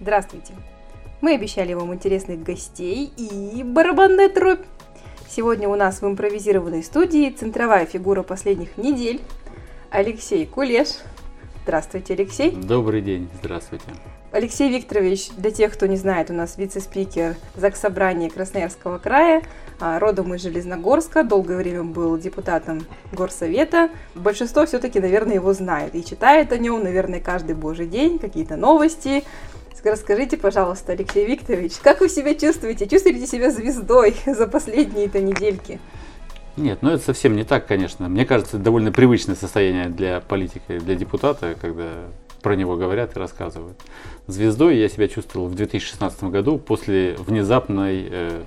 Здравствуйте! Мы обещали вам интересных гостей и барабанная дробь. Сегодня у нас в импровизированной студии центровая фигура последних недель Алексей Кулеш. Здравствуйте, Алексей. Добрый день, здравствуйте. Алексей Викторович, для тех, кто не знает, у нас вице-спикер Заксобрания Красноярского края, а, родом из Железногорска, долгое время был депутатом Горсовета. Большинство все-таки, наверное, его знает и читает о нем, наверное, каждый божий день, какие-то новости. Расскажите, пожалуйста, Алексей Викторович, как вы себя чувствуете? Чувствуете себя звездой за последние-то недельки? Нет, ну это совсем не так, конечно. Мне кажется, это довольно привычное состояние для политика, для депутата, когда про него говорят и рассказывают. Звездой я себя чувствовал в 2016 году после внезапной э,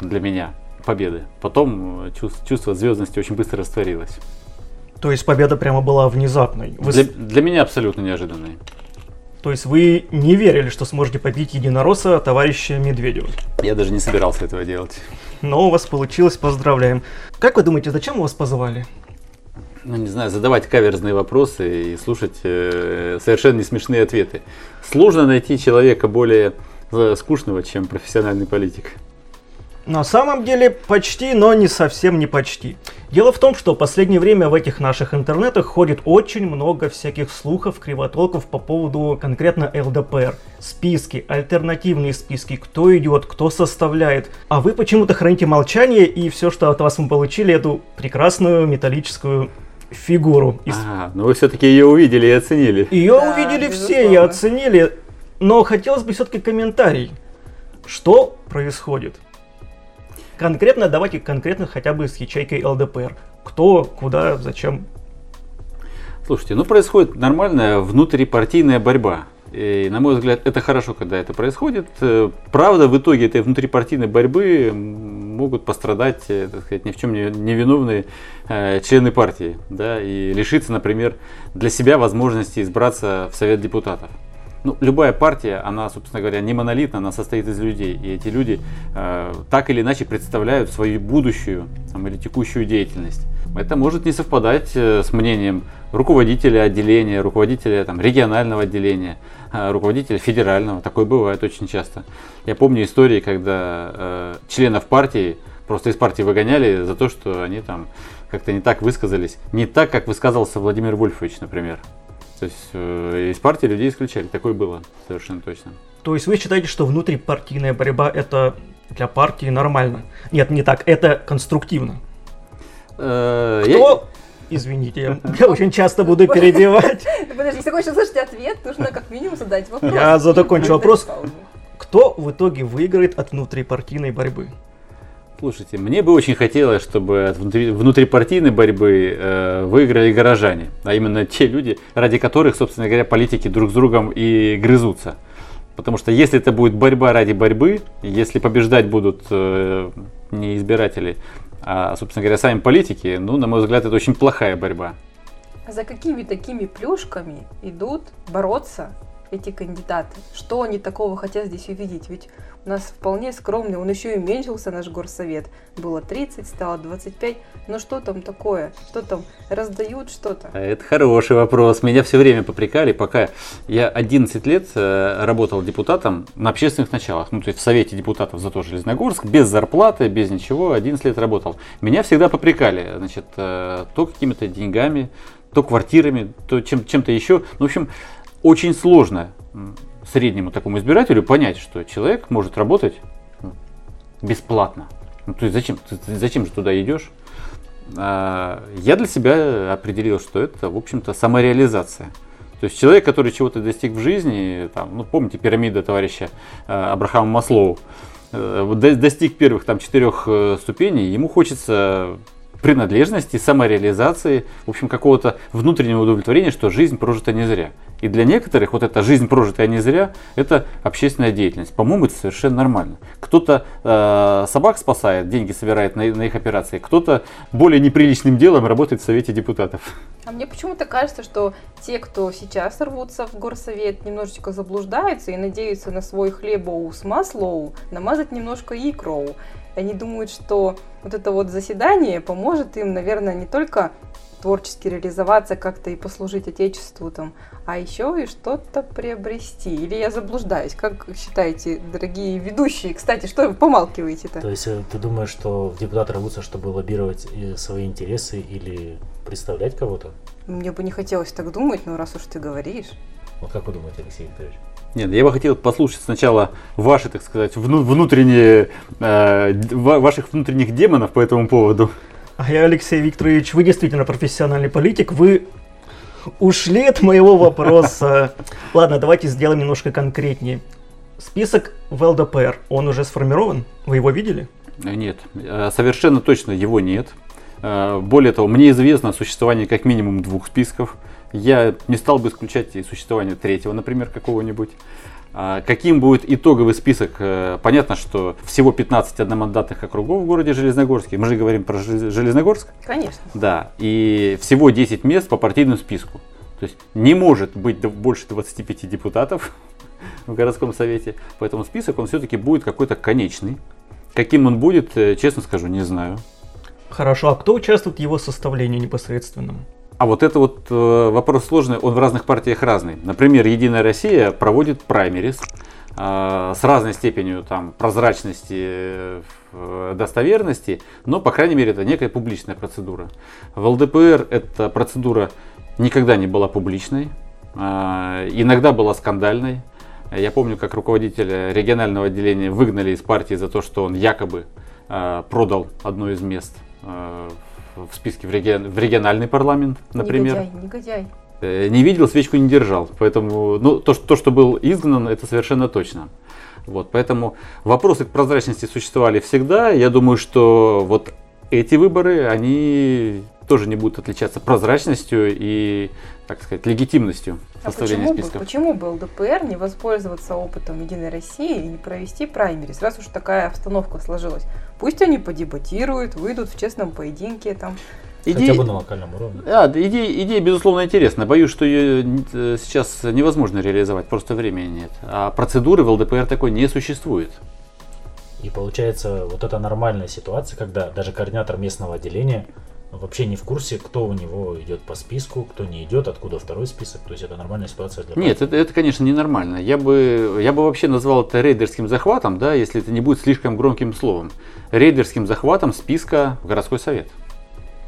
для меня победы. Потом э, чувство, чувство звездности очень быстро растворилось. То есть победа прямо была внезапной? Вы... Для, для меня абсолютно неожиданной. То есть вы не верили, что сможете побить единоросса товарища Медведева? Я даже не собирался этого делать. Но у вас получилось, поздравляем. Как вы думаете, зачем вас позвали? Ну, не знаю, задавать каверзные вопросы и слушать э, совершенно не смешные ответы. Сложно найти человека более э, скучного, чем профессиональный политик. На самом деле почти, но не совсем не почти. Дело в том, что в последнее время в этих наших интернетах ходит очень много всяких слухов, кривотолков по поводу конкретно ЛДПР. Списки, альтернативные списки, кто идет, кто составляет. А вы почему-то храните молчание и все, что от вас мы получили, эту прекрасную металлическую фигуру. Из... А, ну вы все-таки ее увидели и оценили. Ее да, увидели все и оценили. Но хотелось бы все-таки комментарий. Что происходит? Конкретно давайте конкретно хотя бы с ячейкой ЛДПР. Кто, куда, зачем? Слушайте, ну происходит нормальная внутрипартийная борьба. И, на мой взгляд, это хорошо, когда это происходит. Э, правда, в итоге этой внутрипартийной борьбы могут пострадать, э, так сказать, ни в чем не, не виновные э, члены партии, да, и лишиться, например, для себя возможности избраться в Совет депутатов ну, любая партия, она, собственно говоря, не монолитна, она состоит из людей. И эти люди э, так или иначе представляют свою будущую там, или текущую деятельность. Это может не совпадать э, с мнением руководителя отделения, руководителя там, регионального отделения, э, руководителя федерального. Такое бывает очень часто. Я помню истории, когда э, членов партии просто из партии выгоняли за то, что они там как-то не так высказались. Не так, как высказался Владимир Вольфович, например. То есть э, из партии людей исключали. Такое было совершенно точно. То есть вы считаете, что внутрипартийная борьба это для партии нормально? Нет, не так. Это конструктивно. Э, Кто? Извините, я, очень часто буду перебивать. Подожди, если хочешь услышать ответ, нужно как минимум задать вопрос. Я закончу вопрос. Кто в итоге выиграет от внутрипартийной борьбы? Слушайте, мне бы очень хотелось, чтобы от внутри, внутрипартийной борьбы э, выиграли горожане, а именно те люди, ради которых, собственно говоря, политики друг с другом и грызутся. Потому что если это будет борьба ради борьбы, если побеждать будут э, не избиратели, а, собственно говоря, сами политики, ну, на мой взгляд, это очень плохая борьба. За какими такими плюшками идут бороться эти кандидаты? Что они такого хотят здесь увидеть? Ведь нас вполне скромный, он еще и уменьшился, наш горсовет. Было 30, стало 25. Но что там такое? Что там, раздают что-то? А это хороший вопрос. Меня все время попрекали, пока я 11 лет э, работал депутатом на общественных началах. Ну, то есть в Совете депутатов за то Железногорск, без зарплаты, без ничего, 11 лет работал. Меня всегда попрекали, значит, э, то какими-то деньгами, то квартирами, то чем- чем-то еще. Ну, в общем, очень сложно среднему такому избирателю понять, что человек может работать бесплатно. Ну, то есть зачем, зачем же туда идешь? А, я для себя определил, что это, в общем-то, самореализация. То есть человек, который чего-то достиг в жизни, там, ну, помните пирамида товарища а, Абрахама Маслоу, э, достиг первых там четырех э, ступеней, ему хочется принадлежности, самореализации, в общем, какого-то внутреннего удовлетворения, что жизнь прожита не зря. И для некоторых вот эта жизнь прожитая не зря, это общественная деятельность. По-моему, это совершенно нормально. Кто-то э, собак спасает, деньги собирает на, на их операции, кто-то более неприличным делом работает в Совете депутатов. А мне почему-то кажется, что те, кто сейчас рвутся в горсовет, немножечко заблуждаются и надеются на свой хлебоу с маслоу намазать немножко икроу. Они думают, что вот это вот заседание поможет им, наверное, не только творчески реализоваться как-то и послужить Отечеству там, а еще и что-то приобрести. Или я заблуждаюсь? Как считаете, дорогие ведущие? Кстати, что вы помалкиваете-то? То есть э, ты думаешь, что депутаты рвутся, чтобы лоббировать э, свои интересы или представлять кого-то? Мне бы не хотелось так думать, но раз уж ты говоришь. Вот как вы думаете, Алексей Викторович? Нет, я бы хотел послушать сначала ваши, так сказать, вну- внутренние, э, ваших внутренних демонов по этому поводу. А я, Алексей Викторович, вы действительно профессиональный политик, вы ушли от моего вопроса. Ладно, давайте сделаем немножко конкретнее. Список в ЛДПР, он уже сформирован? Вы его видели? Э, Нет, э, совершенно точно его нет. Э, Более того, мне известно о существовании как минимум двух списков. Я не стал бы исключать и существование третьего, например, какого-нибудь. А Каким будет итоговый список? Э, Понятно, что всего 15 одномандатных округов в городе Железногорске. Мы же говорим про Желез- Железногорск. Конечно. Да, и всего 10 мест по партийному списку. То есть не может быть больше 25 депутатов в городском совете, поэтому список он все-таки будет какой-то конечный. Каким он будет, э, честно скажу, не знаю. Хорошо, а кто участвует в его составлении непосредственном? А вот это вот э, вопрос сложный, он в разных партиях разный. Например, Единая Россия проводит праймерис э, с разной степенью там, прозрачности, э, в- достоверности, но, по крайней мере, это некая публичная процедура. В ЛДПР эта процедура никогда не была публичной, иногда была скандальной. Я помню, как руководителя регионального отделения выгнали из партии за то, что он якобы продал одно из мест э, в списке в, регион- в региональный парламент, например. Негодяй, негодяй. Э, Не видел, свечку не держал. Поэтому, ну, то, что, то, что был изгнан, это совершенно точно. Вот, поэтому вопросы к прозрачности существовали всегда. Я думаю, что вот эти выборы, они тоже не будут отличаться прозрачностью и, так сказать, легитимностью А составления почему бы, списков. почему бы ЛДПР не воспользоваться опытом Единой России и не провести праймерис, раз уж такая обстановка сложилась? Пусть они подебатируют, выйдут в честном поединке там. Хотя бы на локальном уровне. А, да, идея, идея, безусловно, интересна. Боюсь, что ее э, сейчас невозможно реализовать, просто времени нет. А процедуры в ЛДПР такой не существует. И получается, вот это нормальная ситуация, когда даже координатор местного отделения вообще не в курсе, кто у него идет по списку, кто не идет, откуда второй список. То есть это нормальная ситуация для Нет, это, это, конечно, ненормально. Я бы, я бы вообще назвал это рейдерским захватом, да, если это не будет слишком громким словом. Рейдерским захватом списка в городской совет.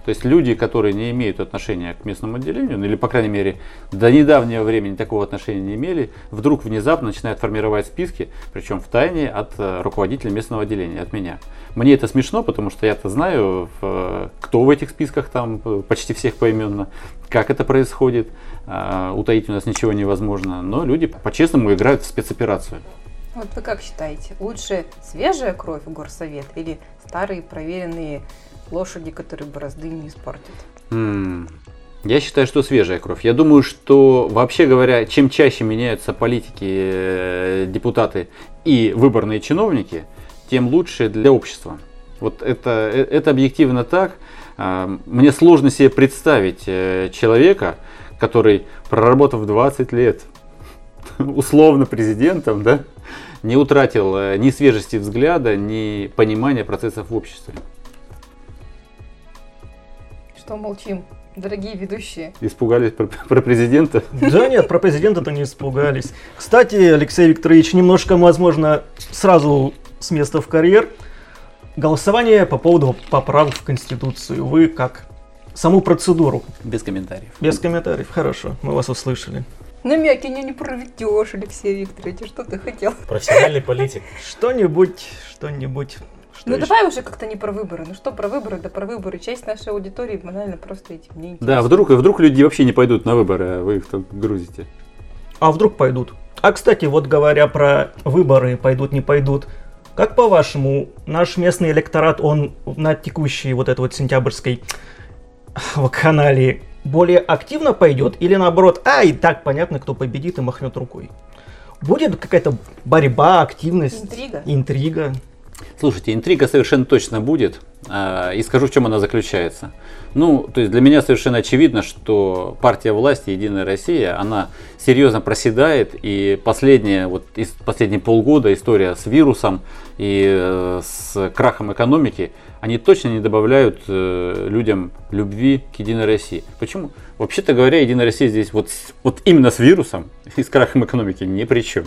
То есть люди, которые не имеют отношения к местному отделению, ну или, по крайней мере, до недавнего времени такого отношения не имели, вдруг внезапно начинают формировать списки, причем в тайне от э, руководителя местного отделения, от меня. Мне это смешно, потому что я-то знаю, кто в этих списках там, э, почти всех поименно, как это происходит. А, Утаить у нас ничего невозможно. Но люди по-честному играют в спецоперацию. Вот вы как считаете, лучше свежая кровь в горсовет или старые проверенные лошади, которые борозды не испортят? М, Я считаю, что свежая кровь. Я думаю, что вообще говоря, чем чаще меняются политики, э, депутаты и выборные чиновники, тем лучше для общества. Вот это, э, это объективно так. А, Мне сложно себе представить э, человека, который, проработав 20 лет условно президентом, да, не утратил ни свежести взгляда, ни понимания процессов в обществе. Что молчим, дорогие ведущие? Испугались про, про президента. Да нет, про президента-то не испугались. Кстати, Алексей Викторович, немножко, возможно, сразу с места в карьер. Голосование по поводу поправок в Конституцию. Вы как? Саму процедуру. Без комментариев. Без комментариев. Хорошо, мы вас услышали. Намеки не проведешь, Алексей Викторович, а что ты хотел? Профессиональный политик. Что-нибудь, что-нибудь. Что ну еще? давай уже как-то не про выборы. Ну что про выборы, да про выборы. Часть нашей аудитории банально просто этим не Да, интересуется. вдруг, вдруг люди вообще не пойдут на выборы, а вы их там грузите. А вдруг пойдут? А кстати, вот говоря про выборы, пойдут, не пойдут. Как по-вашему, наш местный электорат, он на текущей вот этой вот сентябрьской вакханалии более активно пойдет или наоборот, а и так понятно, кто победит и махнет рукой? Будет какая-то борьба, активность, Интрига. интрига? Слушайте, интрига совершенно точно будет. А, и скажу, в чем она заключается. Ну, то есть для меня совершенно очевидно, что партия власти «Единая Россия», она серьезно проседает, и последние, вот, последние полгода история с вирусом и э, с крахом экономики, они точно не добавляют э, людям любви к Единой России. Почему? Вообще-то говоря, Единая Россия здесь вот, вот именно с вирусом и с крахом экономики ни при чем.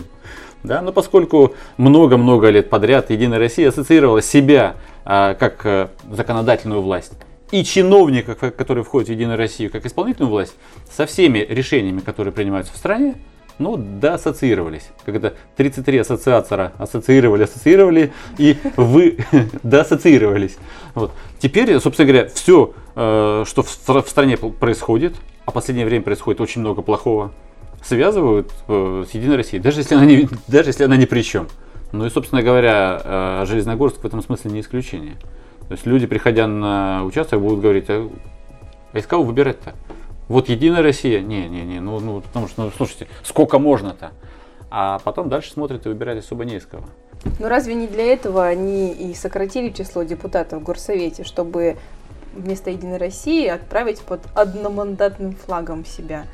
Да? Но поскольку много-много лет подряд Единая Россия ассоциировала себя а, как а, законодательную власть и чиновников, которые входят в Единую Россию, как исполнительную власть, со всеми решениями, которые принимаются в стране, ну, да, ассоциировались. Когда 33 ассоциатора ассоциировали, ассоциировали, и вы да. Вот. Теперь, собственно говоря, все, э, что в стране происходит, а в последнее время происходит очень много плохого, связывают э, с Единой Россией, даже если она не, даже если она ни при чем. Ну и, собственно говоря, э, Железногорск в этом смысле не исключение. То есть люди, приходя на участок, будут говорить, а, а из кого выбирать-то? Вот Единая Россия? Не, не, не, ну, ну потому что, ну, слушайте, сколько можно-то? А потом дальше смотрят и выбирать особо не из кого. Ну разве не для этого они и сократили число депутатов в Горсовете, чтобы вместо Единой России отправить под одномандатным флагом себя?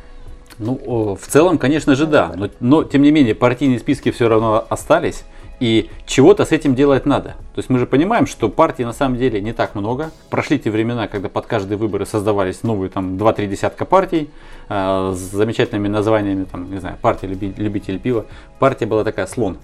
Ну, в целом, конечно же, да. Но, но, тем не менее, партийные списки все равно остались. И чего-то с этим делать надо. То есть мы же понимаем, что партий на самом деле не так много. Прошли те времена, когда под каждые выборы создавались новые там 2-3 десятка партий э, с замечательными названиями, там, не знаю, партия любителей пива. Партия была такая слон.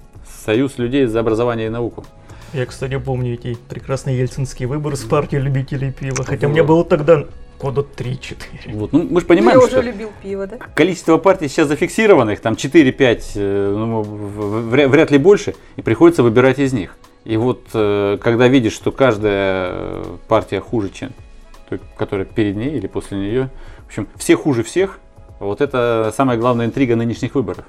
Союз людей за образование и науку. Я, кстати, помню эти прекрасные ельцинские выборы с партией любителей пива. Хотя вот. мне было тогда года 3-4. Вот. Ну, мы же понимаем, Я что уже любил пиво, да? количество партий сейчас зафиксированных, там 4-5, э, ну, вряд ли больше, и приходится выбирать из них. И вот э, когда видишь, что каждая партия хуже, чем той, которая перед ней или после нее, в общем, все хуже всех, вот это самая главная интрига нынешних выборов.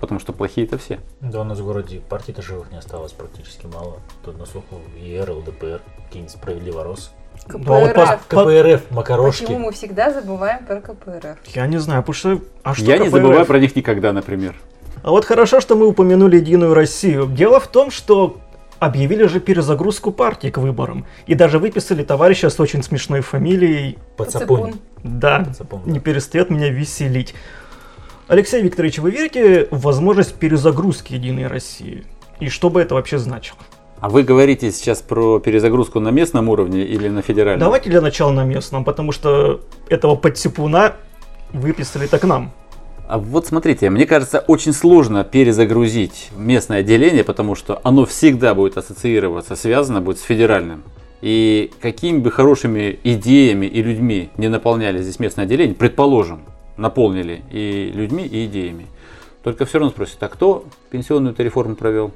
Потому что плохие-то все. Да, у нас в городе партий-то живых не осталось практически мало. Тут на слуху ЕР, ЛДПР, какие-нибудь справедливорос. КПРФ. Ну, вот КПРФ, макарошки. Почему мы всегда забываем про КПРФ? Я не знаю, потому что... А что Я КПРФ? не забываю про них никогда, например. А вот хорошо, что мы упомянули Единую Россию. Дело в том, что объявили же перезагрузку партии к выборам. И даже выписали товарища с очень смешной фамилией. Пацапун. Да, Пацапун, не перестает меня веселить. Алексей Викторович, вы верите в возможность перезагрузки Единой России? И что бы это вообще значило? А вы говорите сейчас про перезагрузку на местном уровне или на федеральном? Давайте для начала на местном, потому что этого подтипуна выписали так нам. А вот смотрите, мне кажется, очень сложно перезагрузить местное отделение, потому что оно всегда будет ассоциироваться, связано будет с федеральным. И какими бы хорошими идеями и людьми не наполняли здесь местное отделение, предположим, наполнили и людьми, и идеями, только все равно спросят, а кто пенсионную реформу провел?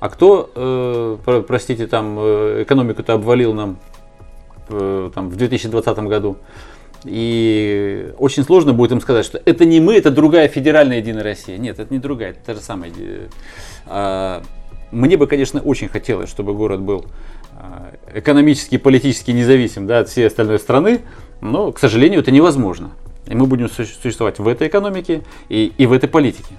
А кто, э, простите, там э, экономику-то обвалил нам э, там, в 2020 году? И очень сложно будет им сказать, что это не мы, это другая федеральная Единая Россия. Нет, это не другая, это та же самая. А, мне бы, конечно, очень хотелось, чтобы город был а, экономически и политически независим да, от всей остальной страны, но, к сожалению, это невозможно. И мы будем существовать в этой экономике и, и в этой политике.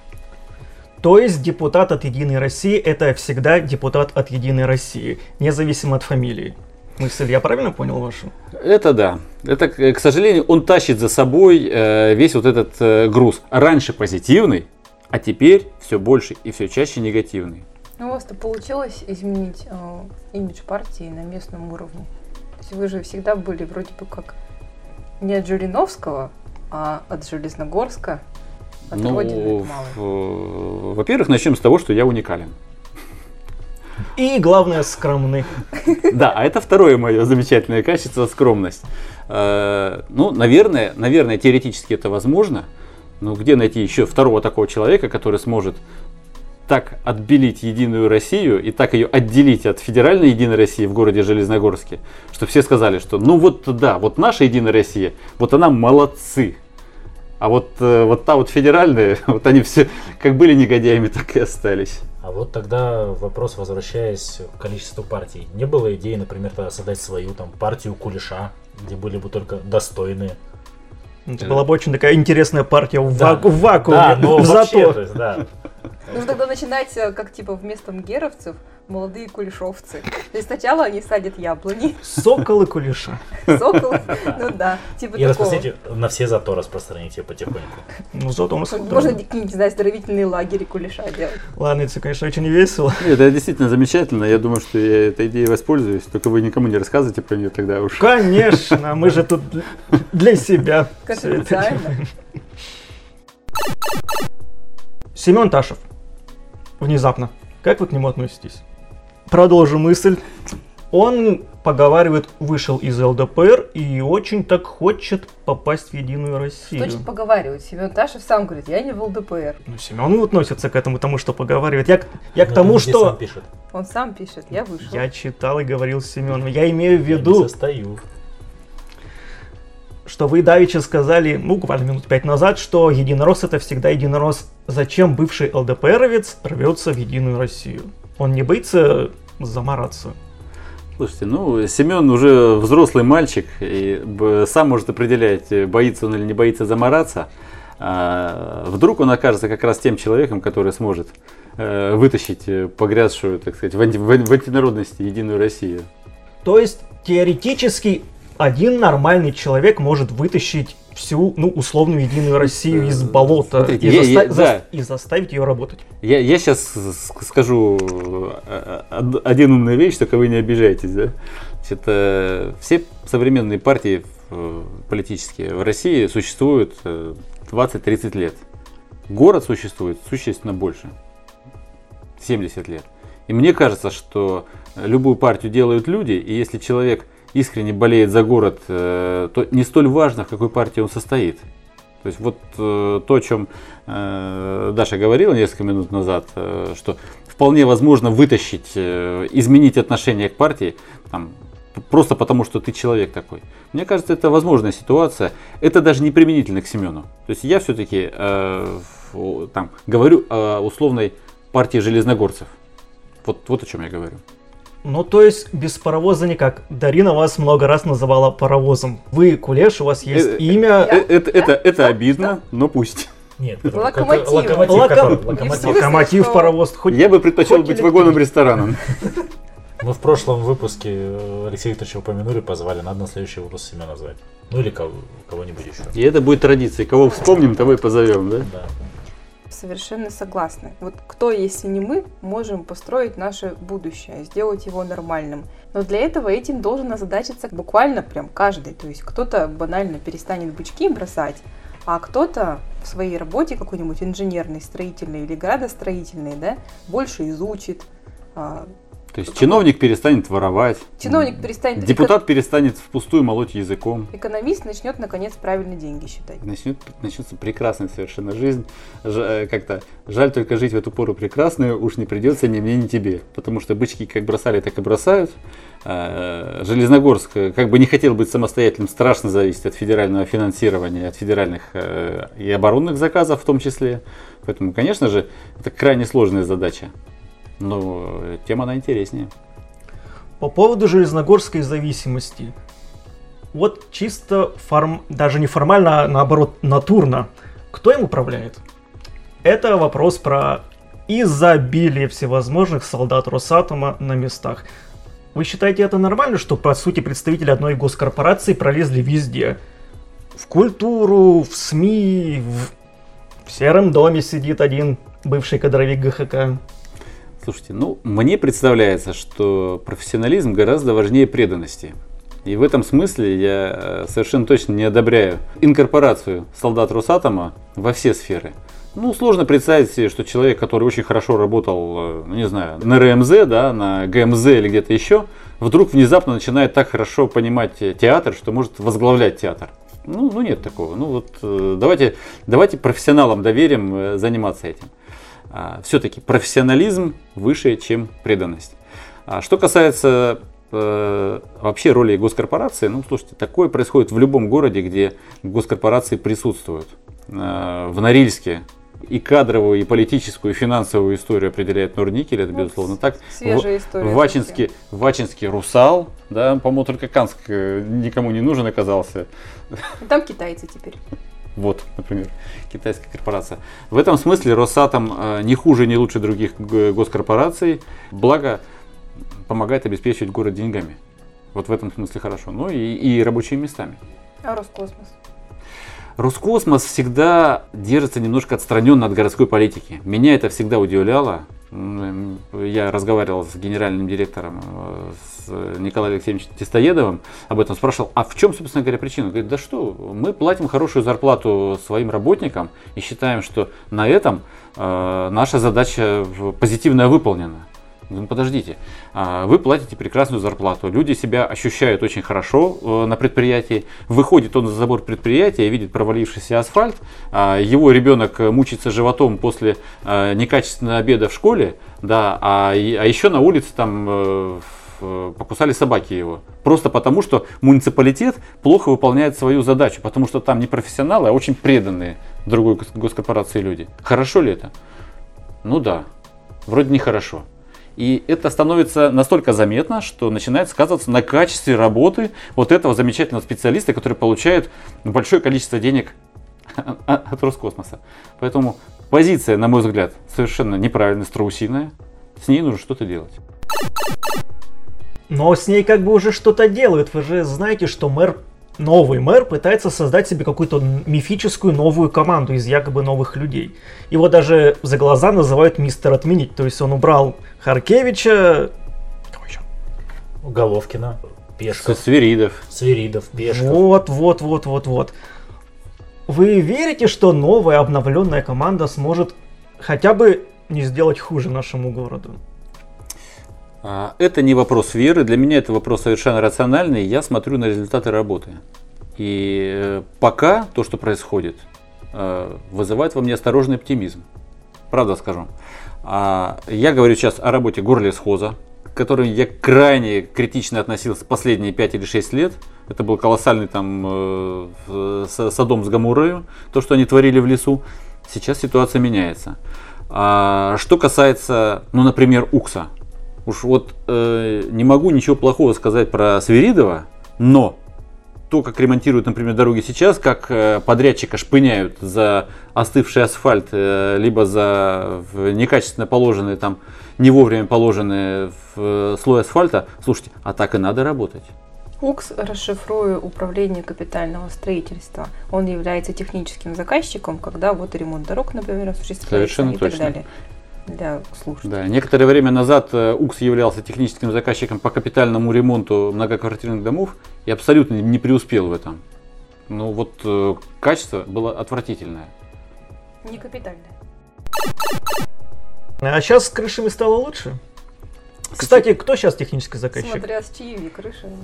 То есть депутат от Единой России это всегда депутат от Единой России, независимо от фамилии. Мысль я правильно понял вашу? Это да. Это, к сожалению, он тащит за собой э, весь вот этот э, груз. Раньше позитивный, а теперь все больше и все чаще негативный. Ну, у вас-то получилось изменить э, имидж партии на местном уровне. То есть вы же всегда были вроде бы как не от Жириновского, а от Железногорска ну, во-первых, начнем с того, что я уникален. И главное, скромный. Да, а это второе мое замечательное качество скромность. Э, ну, наверное, наверное, теоретически это возможно. Но где найти еще второго такого человека, который сможет так отбелить Единую Россию и так ее отделить от федеральной Единой России в городе Железногорске, что все сказали, что ну вот да, вот наша Единая Россия, вот она молодцы, а вот, э, вот та вот федеральная, вот они все как были негодяями, так и остались. А вот тогда вопрос, возвращаясь к количеству партий. Не было идеи, например, тогда создать свою там партию кулеша, где были бы только достойные. Это была бы очень такая интересная партия в, да. ваку- в вакууме, да, но в зато. Есть, да. Нужно тогда начинать, э, как типа вместо мгеровцев, молодые кулешовцы. То есть сначала они садят яблони, Соколы кулеша. сокол, ну да, типа И распространите, на все зато распространите потихоньку. Ну, зато мы смотрим. Можно какие-нибудь, не знаю, оздоровительные лагеря кулеша делать. Ладно, это, конечно, очень весело. Нет, это действительно замечательно. Я думаю, что я этой идеей воспользуюсь. Только вы никому не рассказывайте про нее тогда уж. Конечно, мы же тут для- себя. Конфиденциально. Семен Ташев. Внезапно. Как вы к нему относитесь? Продолжу мысль. Он, поговаривает, вышел из ЛДПР и очень так хочет попасть в Единую Россию. Точно поговаривают. Семен Ташев сам говорит, я не в ЛДПР. Ну, Семен относится к этому, тому, что поговаривает. Я, к- я к Но тому, он что... сам пишет. Он сам пишет, я вышел. Я читал и говорил с Семеном. Я имею в Я не виду, состою. что вы давеча сказали, ну, буквально минут пять назад, что единорос это всегда единорос. Зачем бывший ЛДПРовец рвется в Единую Россию? Он не боится замораться. Слушайте, ну, Семен уже взрослый мальчик и сам может определять, боится он или не боится замораться. А вдруг он окажется как раз тем человеком, который сможет э, вытащить э, погрязшую, так сказать, в, анти- в ан- в антинародности Единую Россию. То есть, теоретически, один нормальный человек может вытащить всю, ну, условную Единую Россию из болота Смотрите, и, я- заста- я- зас- да. и заставить ее работать. Я, я сейчас скажу э, од- один умную вещь, только вы не обижайтесь. Да? Значит, э, все современные партии э, политические в России существуют э, 20-30 лет. Город существует существенно больше. 70 лет. И мне кажется, что любую партию делают люди, и если человек искренне болеет за город, э, то не столь важно, в какой партии он состоит. То есть вот э, то, о чем э, Даша говорила несколько минут назад, э, что вполне возможно вытащить, э, изменить отношение к партии, там, просто потому, что ты человек такой. Мне кажется, это возможная ситуация. Это даже не применительно к Семену. То есть я все-таки там, говорю о условной партии железногорцев. Вот, вот о чем я говорю. Ну, то есть, без паровоза никак. Дарина вас много раз называла паровозом. Вы кулеш, у вас есть Э, имя. Э, Это, это, это обидно, но пусть. Нет, это Локомотив. локомотив, локомотив. Локомотив, что- паровоз, хоть Я бы предпочел хоть быть вагоном рестораном. Мы в прошлом выпуске э, Алексея Викторовича упомянули, позвали. Надо на следующий выпуск Семена звать. Ну или кого- кого-нибудь еще. И это будет традицией. Кого вспомним, того и позовем, да? Да. Совершенно согласна. Вот кто, если не мы, можем построить наше будущее, сделать его нормальным. Но для этого этим должен озадачиться буквально прям каждый. То есть кто-то банально перестанет бычки бросать, а кто-то в своей работе какой-нибудь инженерный, строительный или градостроительный, да, больше изучит. А, То есть чиновник перестанет воровать. Чиновник перестанет... Депутат перестанет впустую молоть языком. эко- Экономист начнет, наконец, правильно деньги считать. Начнет, начнется прекрасная совершенно жизнь. Ж- э, как-то жаль только жить в эту пору прекрасную, уж не придется ни мне, ни тебе. Потому что бычки как бросали, так и бросают. Э, Железногорск э, как бы не хотел быть самостоятельным, страшно зависит от федерального финансирования, от федеральных и оборонных заказов в том числе. Поэтому, конечно же, это крайне сложная задача. Но тема она интереснее. По поводу железногорской зависимости. Вот чисто форм... даже не формально, а наоборот натурно. Кто им управляет? Это вопрос про изобилие всевозможных солдат Росатома на местах. Вы считаете это нормально, что по сути представители одной госкорпорации пролезли везде? В культуру, в СМИ, в, в сером доме сидит один бывший кадровик ГХК. Слушайте, ну, мне представляется, что профессионализм гораздо важнее преданности. И в этом смысле я э, совершенно точно не одобряю инкорпорацию солдат Росатома во все сферы. Ну, сложно представить себе, что человек, который очень хорошо работал, э, ну, не знаю, на РМЗ, да, на ГМЗ или где-то еще, вдруг внезапно начинает так хорошо понимать э, театр, что может возглавлять театр. Ну, ну нет такого. Ну вот давайте, давайте профессионалам доверим заниматься этим. Все-таки профессионализм выше, чем преданность. А что касается э, вообще роли госкорпорации, ну слушайте, такое происходит в любом городе, где госкорпорации присутствуют. Э, в Норильске и кадровую, и политическую, и финансовую историю определяет Норникель, это Вот безусловно так. Свежая история. В Вачинске, в Вачинске Русал, да, по-моему, только Канск э, никому не нужен оказался. Там китайцы теперь. Вот, например, китайская корпорация. В этом смысле Росатом э, не хуже, не лучше других госкорпораций. Благо, помогает обеспечивать город деньгами. Вот в этом смысле хорошо. Ну и, и рабочими местами. А Роскосмос? Роскосмос всегда держится немножко отстраненно от городской политики. Меня это всегда удивляло. Я разговаривал с генеральным директором, э, с Николаем Алексеевичем Тестоедовым об этом, спрашивал, а в чем, собственно говоря, причина? Он говорит, да что, мы платим хорошую зарплату своим работникам и считаем, что на этом э, наша задача позитивно выполнена. Ну, подождите, а, вы платите прекрасную зарплату, люди себя ощущают очень хорошо э, на предприятии, выходит он за забор предприятия, видит провалившийся асфальт, а, его ребенок мучится животом после э, некачественного обеда в школе, да, а, а еще на улице там э, покусали собаки его. Просто потому, что муниципалитет плохо выполняет свою задачу, потому что там не профессионалы, а очень преданные другой госкорпорации люди. Хорошо ли это? Ну да, вроде нехорошо. И это становится настолько заметно, что начинает сказываться на качестве работы вот этого замечательного специалиста, который получает большое количество денег от Роскосмоса. Поэтому позиция, на мой взгляд, совершенно неправильная, страусиная. С ней нужно что-то делать. Но с ней как бы уже что-то делают. Вы же знаете, что мэр новый мэр пытается создать себе какую-то мифическую новую команду из якобы новых людей. Его даже за глаза называют мистер отменить. То есть он убрал Харкевича... Кого еще? Головкина, Пешков. Свиридов. Свиридов, Пешков. Вот, вот, вот, вот, вот. Вы верите, что новая обновленная команда сможет хотя бы не сделать хуже нашему городу? А, это не вопрос веры, для меня это вопрос совершенно рациональный. Я смотрю на результаты работы. И э, пока то, что происходит, э, вызывает во мне осторожный оптимизм. Правда скажу. А, я говорю сейчас о работе горлесхоза, к которой я крайне критично относился последние 5 или 6 лет. Это был колоссальный там э, садом с Гамурою, то, что они творили в лесу. Сейчас ситуация меняется. А, что касается, ну, например, УКСа. Уж вот э, не могу ничего плохого сказать про Свиридова, но то, как ремонтируют, например, дороги сейчас, как э, подрядчика шпыняют за остывший асфальт, э, либо за некачественно положенные там, не вовремя положенные в слой асфальта, слушайте, а так и надо работать. УКС, расшифрую управление капитального строительства. Он является техническим заказчиком, когда вот ремонт дорог, например, осуществляется Совершенно и точно. так далее для слушателей. Да, некоторое время назад э, УКС являлся техническим заказчиком по капитальному ремонту многоквартирных домов и абсолютно не преуспел в этом. Ну вот э, качество было отвратительное. Не капитальное. А сейчас с крышами стало лучше? Кстати, кто сейчас технический заказчик? Смотря с чьими крышами.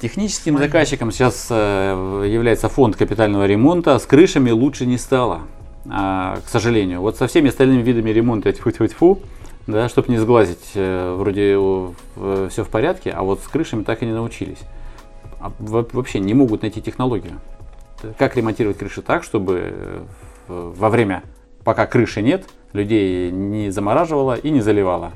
Техническим заказчиком сейчас э, является фонд капитального ремонта. С крышами лучше не стало. А, к сожалению. Вот со всеми остальными видами ремонта тьфу тьфу тьфу да, чтобы не сглазить, э, вроде э, все в порядке, а вот с крышами так и не научились. А вообще не могут найти технологию. Как ремонтировать крыши так, чтобы э, во время, пока крыши нет, людей не замораживало и не заливало.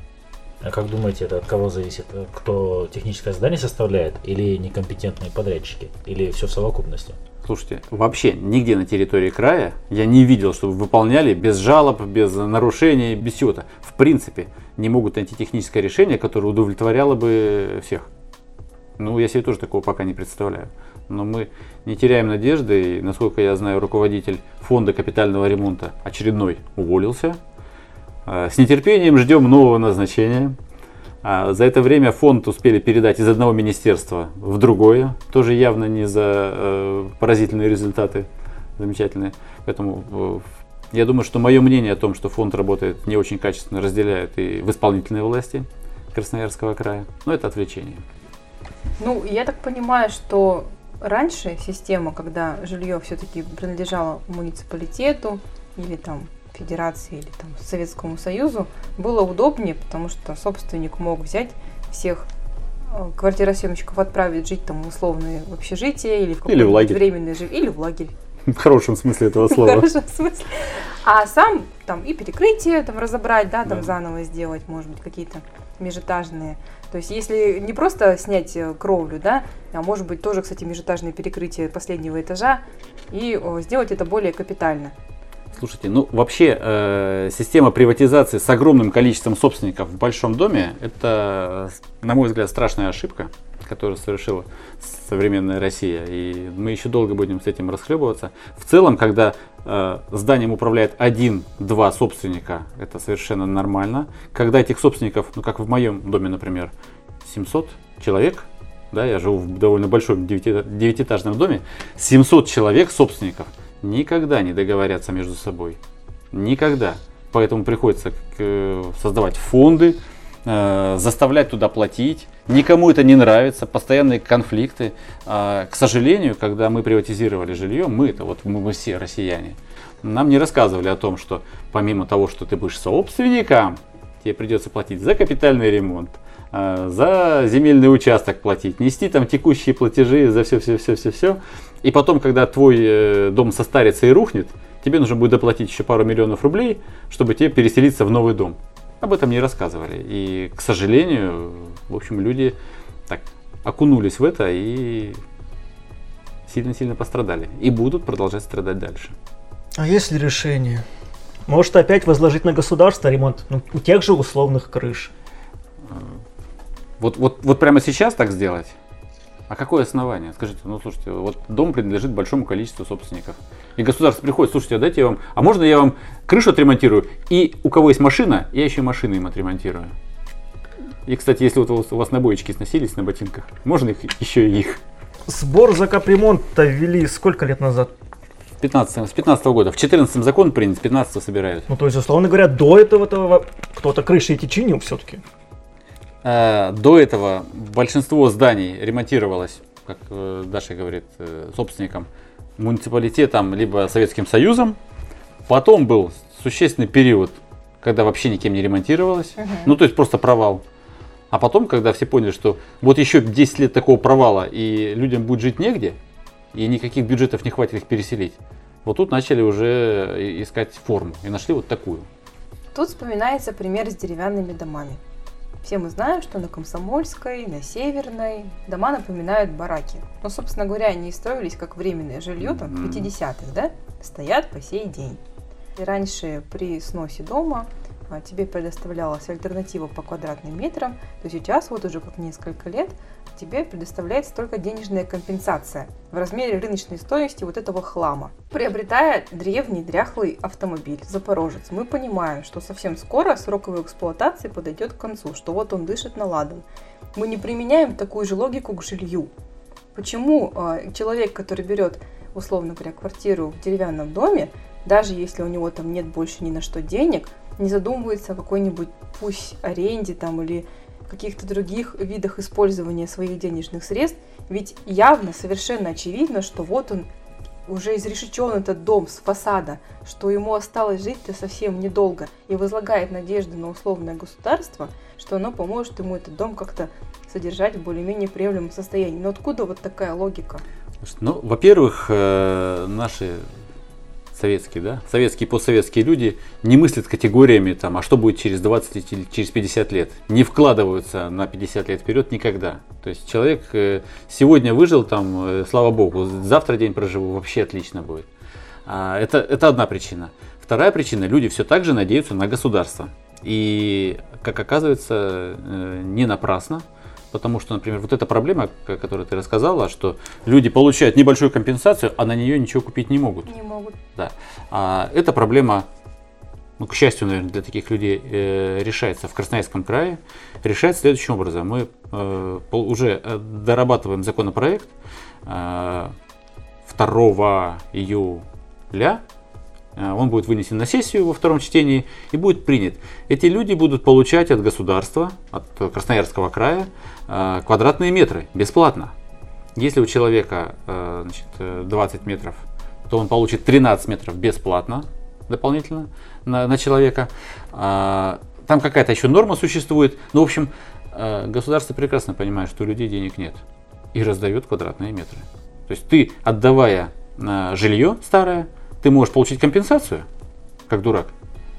А как думаете, это от кого зависит? Кто техническое задание составляет или некомпетентные подрядчики? Или все в совокупности? Слушайте, вообще нигде на территории края я не видел, чтобы выполняли без жалоб, без нарушений, без чего-то. В принципе, не могут найти техническое решение, которое удовлетворяло бы всех. Ну, я себе тоже такого пока не представляю. Но мы не теряем надежды, и, насколько я знаю, руководитель фонда капитального ремонта очередной уволился. Э, с нетерпением ждем нового назначения. А за это время фонд успели передать из одного министерства в другое, тоже явно не за э, поразительные результаты, замечательные. Поэтому э, я думаю, что мое мнение о том, что фонд работает не очень качественно, разделяют и в исполнительной власти Красноярского края. Но это отвлечение. Ну, я так понимаю, что раньше система, когда жилье все-таки принадлежало муниципалитету или там Федерации или там Советскому Союзу было удобнее, потому что собственник мог взять всех э, квартиросъемщиков отправить жить там условные в общежитие или в, или в лагерь. временный жив... или в лагерь. В хорошем смысле этого слова. В хорошем смысле. А сам там и перекрытие там разобрать, да, там да. заново сделать, может быть, какие-то межэтажные. То есть, если не просто снять э, кровлю, да, а может быть тоже, кстати, межэтажное перекрытие последнего этажа, и сделать это более капитально. Слушайте, ну вообще э, система приватизации с огромным количеством собственников в большом доме это, на мой взгляд, страшная ошибка, которую совершила современная Россия. И мы еще долго будем с этим расхлебываться. В целом, когда э, зданием управляет один-два собственника, это совершенно нормально. Когда этих собственников, ну как в моем доме, например, 700 человек, да, я живу в довольно большом девятиэтажном доме, 700 человек собственников – никогда не договорятся между собой. Никогда. Поэтому приходится создавать фонды, э, заставлять туда платить. Никому это не нравится, постоянные конфликты. А, к сожалению, когда мы приватизировали жилье, мы это вот мы, мы все россияне, нам не рассказывали о том, что помимо того, что ты будешь собственником, тебе придется платить за капитальный ремонт, э, за земельный участок платить, нести там текущие платежи за все-все-все-все-все. И потом, когда твой э, дом состарится и рухнет, тебе нужно будет доплатить еще пару миллионов рублей, чтобы тебе переселиться в новый дом. Об этом не рассказывали. И, к сожалению, в общем, люди так окунулись в это и сильно-сильно пострадали. И будут продолжать страдать дальше. А есть ли решение? Может опять возложить на государство ремонт ну, у тех же условных крыш? Вот, вот, вот прямо сейчас так сделать? А какое основание? Скажите, ну слушайте, вот дом принадлежит большому количеству собственников. И государство приходит, слушайте, а дайте я вам, а можно я вам крышу отремонтирую? И у кого есть машина, я еще машины им отремонтирую. И, кстати, если вот у вас набоечки сносились на ботинках, можно их еще и их. Сбор за капремонт-то ввели сколько лет назад? 15, с 15 года. В 14 закон принят, с 15 собирают. Ну, то есть, условно говоря, до этого кто-то крыши эти чинил все-таки. Э, до этого большинство зданий ремонтировалось, как э, Даша говорит, э, собственником муниципалитетом либо Советским Союзом. Потом был существенный период, когда вообще никем не ремонтировалось. Угу. Ну, то есть просто провал. А потом, когда все поняли, что вот еще 10 лет такого провала, и людям будет жить негде, и никаких бюджетов не хватит их переселить, вот тут начали уже искать форму. И нашли вот такую. Тут вспоминается пример с деревянными домами. Все мы знаем, что на Комсомольской, на Северной дома напоминают бараки. Но, собственно говоря, они строились как временное жилье там, в 50-х, да? Стоят по сей день. И раньше при сносе дома а, тебе предоставлялась альтернатива по квадратным метрам, то сейчас вот уже как несколько лет тебе предоставляется только денежная компенсация в размере рыночной стоимости вот этого хлама. Приобретая древний дряхлый автомобиль «Запорожец», мы понимаем, что совсем скоро срок его эксплуатации подойдет к концу, что вот он дышит на ладан. Мы не применяем такую же логику к жилью. Почему э, человек, который берет, условно говоря, квартиру в деревянном доме, даже если у него там нет больше ни на что денег, не задумывается о какой-нибудь пусть аренде там или каких-то других видах использования своих денежных средств, ведь явно, совершенно очевидно, что вот он уже изрешечен этот дом с фасада, что ему осталось жить-то совсем недолго, и возлагает надежды на условное государство, что оно поможет ему этот дом как-то содержать в более-менее приемлемом состоянии. Но откуда вот такая логика? Ну, во-первых, э, наши советские, да, советские и постсоветские люди не мыслят категориями, там, а что будет через 20 или через 50 лет. Не вкладываются на 50 лет вперед никогда. То есть человек э, сегодня выжил, там, э, слава богу, завтра день проживу, вообще отлично будет. А, это, это одна причина. Вторая причина, люди все так же надеются на государство. И, как оказывается, э, не напрасно. Потому что, например, вот эта проблема, которую ты рассказала, что люди получают небольшую компенсацию, а на нее ничего купить не могут. Не могут. Да. А эта проблема, ну, к счастью, наверное, для таких людей э, решается в Красноярском крае. Решается следующим образом. Мы э, уже э, дорабатываем законопроект э, 2 июля он будет вынесен на сессию во втором чтении и будет принят. Эти люди будут получать от государства, от Красноярского края, э, квадратные метры бесплатно. Если у человека э, значит, 20 метров, то он получит 13 метров бесплатно дополнительно на, на человека. Там какая-то еще норма существует. Ну, в общем, государство прекрасно понимает, что у людей денег нет и раздает квадратные метры. То есть ты, отдавая жилье старое, ты можешь получить компенсацию, как дурак,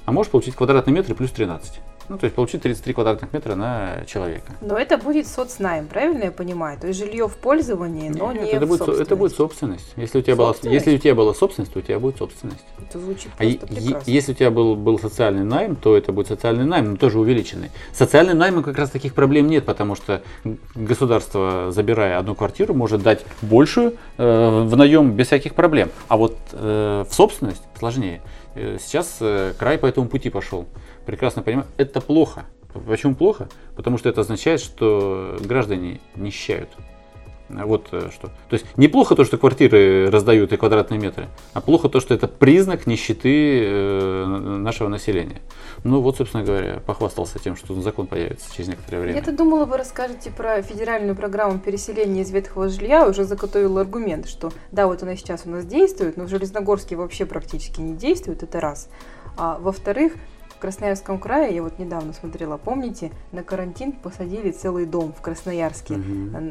а можешь получить квадратный метр плюс 13. Ну, то есть получить 33 квадратных метра на человека. Но это будет соцнайм, правильно я понимаю? То есть жилье в пользовании, но Нет, не это, в будет, со- это будет собственность. Если у тебя была, Собственность? если у тебя была собственность, то у тебя будет собственность. Это звучит А просто прекрасно. если у тебя был, был социальный найм, то это будет социальный найм, но тоже увеличенный. С социальным наймом как раз таких проблем нет, потому что государство, забирая одну квартиру, может дать большую э, в наем без всяких проблем. А вот э, в собственность сложнее. Э, сейчас э, край по этому пути пошел. Прекрасно понимаю, это плохо. Почему плохо? Потому что это означает, что граждане нищают. Вот э, что. То есть неплохо то, что квартиры раздают и квадратные метры, а плохо то, что это признак нищеты э, нашего населения. Ну вот, собственно говоря, похвастался тем, что закон появится через некоторое время. Я-то думала, вы расскажете про федеральную программу переселения из ветхого жилья. Уже заготовила аргумент, что да, вот она сейчас у нас действует, но в Железногорске вообще практически не действует, это раз. А во-вторых, в Красноярском крае, я вот недавно смотрела, помните, на карантин посадили целый дом в Красноярске. М,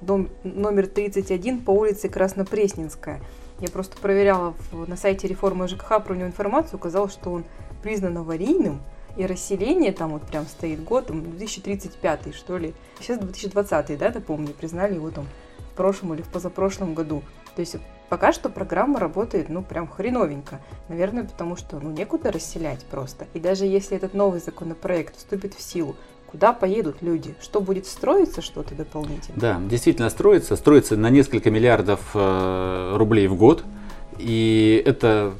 Дом номер 31 по улице Краснопресненская. Я просто проверяла в- на сайте реформы ЖКХ про него информацию, оказалось, что он признан аварийным, и расселение там вот прям стоит год, там, 2035 что ли. Сейчас 2020, да, напомню, признали его там в прошлом или в позапрошлом году. То есть пока что программа работает, ну, прям хреновенько. Наверное, потому что, ну, некуда расселять просто. И даже если этот новый законопроект вступит в силу, куда поедут люди? Что будет строиться что-то дополнительно? Да, действительно строится. Строится на несколько миллиардов э, рублей в год. И это,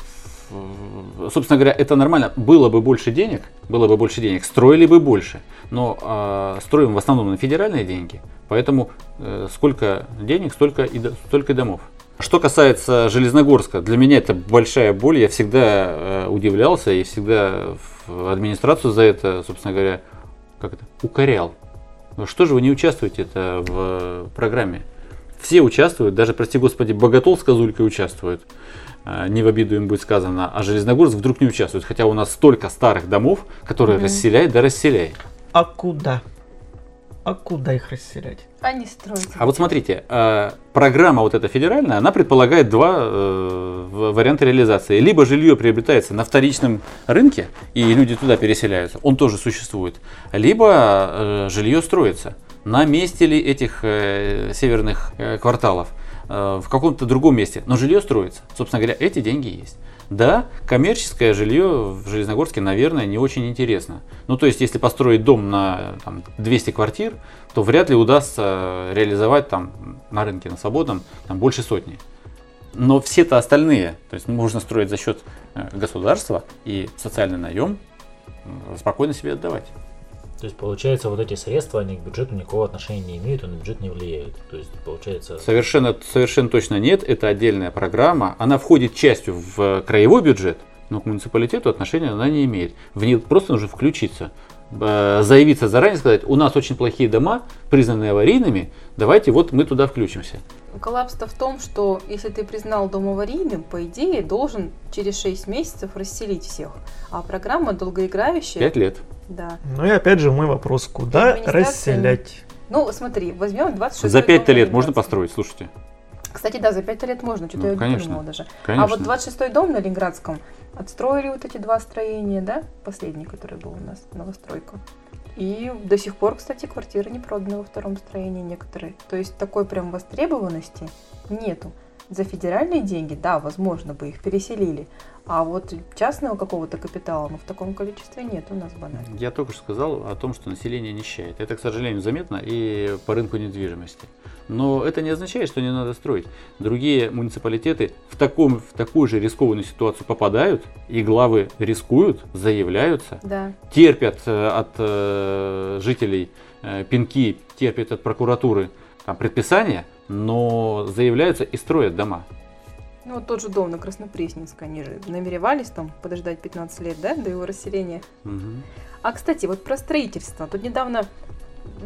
э, собственно говоря, это нормально. Было бы больше денег, было бы больше денег, строили бы больше. Но э, строим в основном на федеральные деньги. Поэтому э, сколько денег, столько и, столько и домов. Что касается Железногорска, для меня это большая боль. Я всегда э, удивлялся и всегда в администрацию за это, собственно говоря, как это, укорял. Ну что же вы не участвуете это в программе? Все участвуют, даже, прости господи, Боготол с Козулькой участвуют. А, Не в обиду им будет сказано, а Железногорск вдруг не участвует. Хотя у нас столько старых домов, которые Мгм. расселяй, да расселяй. А куда? А куда их расселять? Они строятся. А вот смотрите, э, программа вот эта федеральная, она предполагает два э, варианта реализации. Либо жилье приобретается на вторичном рынке, и люди туда переселяются, он тоже существует. Либо э, жилье строится. На месте ли этих северных кварталов? В каком-то другом месте. Но жилье строится. Собственно говоря, эти деньги есть. Да, коммерческое жилье в Железногорске, наверное, не очень интересно. Ну, то есть, если построить дом на там, 200 квартир, то вряд ли удастся реализовать там на рынке, на свободном, там больше сотни. Но все-то остальные, то есть можно строить за счет э, государства и социальный наем э, спокойно себе отдавать. То есть, получается, вот эти средства, они к бюджету никакого отношения не имеют, и на бюджет не влияют. То есть, получается, Совершенно, совершенно точно нет, это отдельная программа. Она входит частью в краевой бюджет, но к муниципалитету отношения она не имеет. В нее просто нужно включиться, э, заявиться заранее, сказать, у нас очень плохие дома, признанные аварийными, давайте вот мы туда включимся. Коллапс-то в том, что если ты признал дом аварийным, по идее, должен через 6 месяцев расселить всех. А программа долгоиграющая. Пять лет. Да. Ну и опять же мой вопрос, куда расселять? Ну, смотри, возьмем 26 За пять дом лет можно построить, слушайте. Кстати, да, за 5 лет можно, что-то Ну, я конечно. думала даже. Конечно. А вот 26-й дом на Ленинградском отстроили вот эти два строения, да, последний, который был у нас, новостройка. И до сих пор, кстати, квартиры не проданы во втором строении некоторые. То есть такой прям востребованности нету. За федеральные деньги, да, возможно, бы их переселили. А вот частного какого-то капитала, ну, в таком количестве нет у нас банально. Я только что сказал о том, что население нищает. Это, к сожалению, заметно и по рынку недвижимости. Но это не означает, что не надо строить. Другие муниципалитеты в, таком, в такую же рискованную ситуацию попадают, и главы рискуют, заявляются, Да. терпят э, от э, жителей э, пинки, терпят от прокуратуры там, предписания, но заявляются и строят дома. Ну, вот тот же дом на Краснопресненской, они же намеревались там подождать 15 лет, да, до его расселения. Мгм. А, кстати, вот про строительство. Тут недавно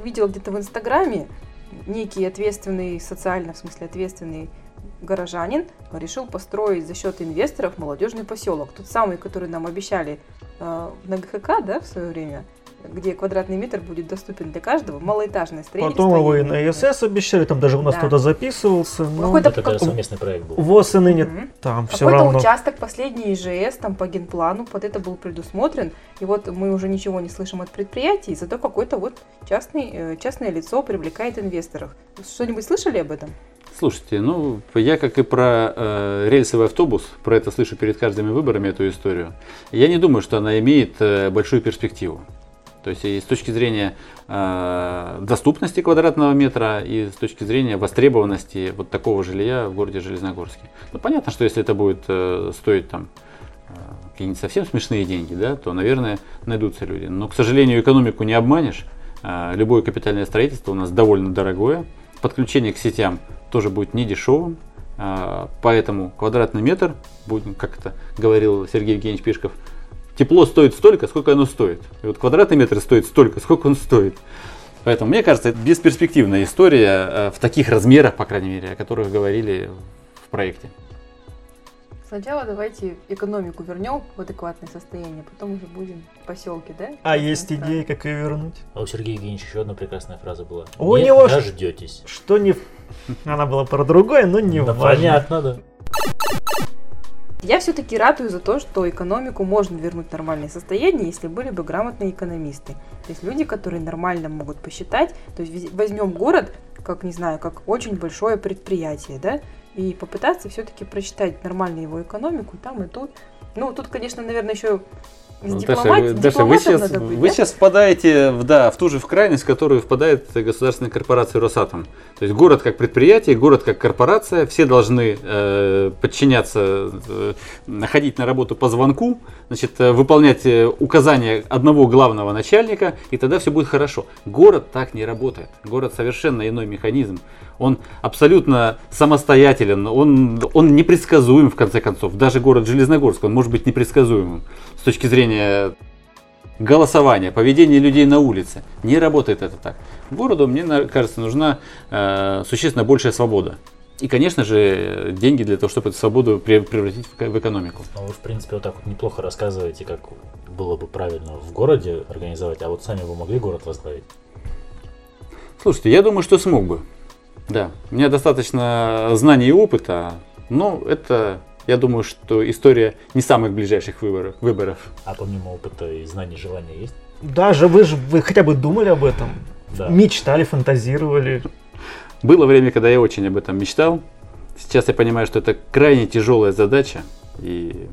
видела где-то в Инстаграме некий ответственный, социально, в смысле, ответственный горожанин решил построить за счет инвесторов молодежный поселок. Тот самый, который нам обещали э, на ГХК, да, в свое время. Где квадратный метр будет доступен для каждого, малоэтажное строительство. Потом его и на ИСС обещали, там даже у нас Да. кто-то записывался. но Какой-то Это как- совместный проект был. ВОЗ и ныне Мгм. там все Какой-то равно. участок последний ИЖС там по генплану под это был предусмотрен, и вот мы уже ничего не слышим от предприятий, зато какой-то вот частный, э, частное лицо привлекает инвесторов. Что-нибудь слышали об этом? Слушайте, ну, я как и про э, рельсовый автобус, про это слышу перед каждыми выборами эту историю. Я не думаю, что она имеет э, большую перспективу. То есть и с точки зрения э, доступности квадратного метра и с точки зрения востребованности вот такого жилья в городе Железногорске. Ну, понятно, что если это будет э, стоить там э, какие-нибудь совсем смешные деньги, да, то, наверное, найдутся люди. Но, к сожалению, экономику не обманешь. Э, Любое капитальное строительство у нас довольно дорогое. Подключение к сетям тоже будет не дешевым. А, Поэтому квадратный метр, будет, как это говорил Сергей Евгеньевич Пишков, тепло стоит столько, сколько оно стоит. И вот квадратный метр стоит столько, сколько он стоит. Поэтому, мне кажется, это бесперспективная история э, в таких размерах, по крайней мере, о которых говорили в проекте. Сначала давайте экономику вернем в адекватное состояние, потом уже будем поселки, да? А есть Частные идеи, как ее вернуть? А у Сергея Евгеньевича еще одна прекрасная фраза была. У Не него ж- дождетесь. Что не... Она была про другое, но не Да важно. понятно, да. Я все-таки ратую за то, что экономику можно вернуть в нормальное состояние, если были бы грамотные экономисты. То есть люди, которые нормально могут посчитать. То есть возьмем город, как, не знаю, как очень большое предприятие, да, и попытаться все-таки просчитать нормально его экономику там и тут. Ну, тут, конечно, наверное, еще с Ну, Даша, вы, Даша, вы сейчас, быть, вы сейчас впадаете в, да, в ту же в крайность, в которую впадает государственная корпорация Росатом. То есть город как предприятие, город как корпорация, все должны э, подчиняться, э, ходить на работу по звонку, значит, э, выполнять э, указания одного главного начальника, и тогда все будет хорошо. Город так не работает. Город совершенно иной механизм. Он абсолютно самостоятелен, он, он непредсказуем в конце концов. Даже город Железногорск, он может быть непредсказуемым с точки зрения голосования, поведения людей на улице. Не работает это так. Городу, мне кажется, нужна э, существенно большая свобода. И, конечно же, деньги для того, чтобы эту свободу пре- превратить в экономику. Ну, вы, в принципе, вот так вот неплохо рассказываете, как было бы правильно в городе организовать, а вот сами вы могли город возглавить? Слушайте, я думаю, что смог бы. Да, у меня достаточно знаний и опыта, но это, я думаю, что история не самых ближайших выборов. выборов. А помимо опыта и знаний, желания есть? Даже вы же вы хотя бы думали об этом. Да. Мечтали, фантазировали. Было время, когда я очень об этом мечтал. Сейчас я понимаю, что это крайне тяжелая задача, и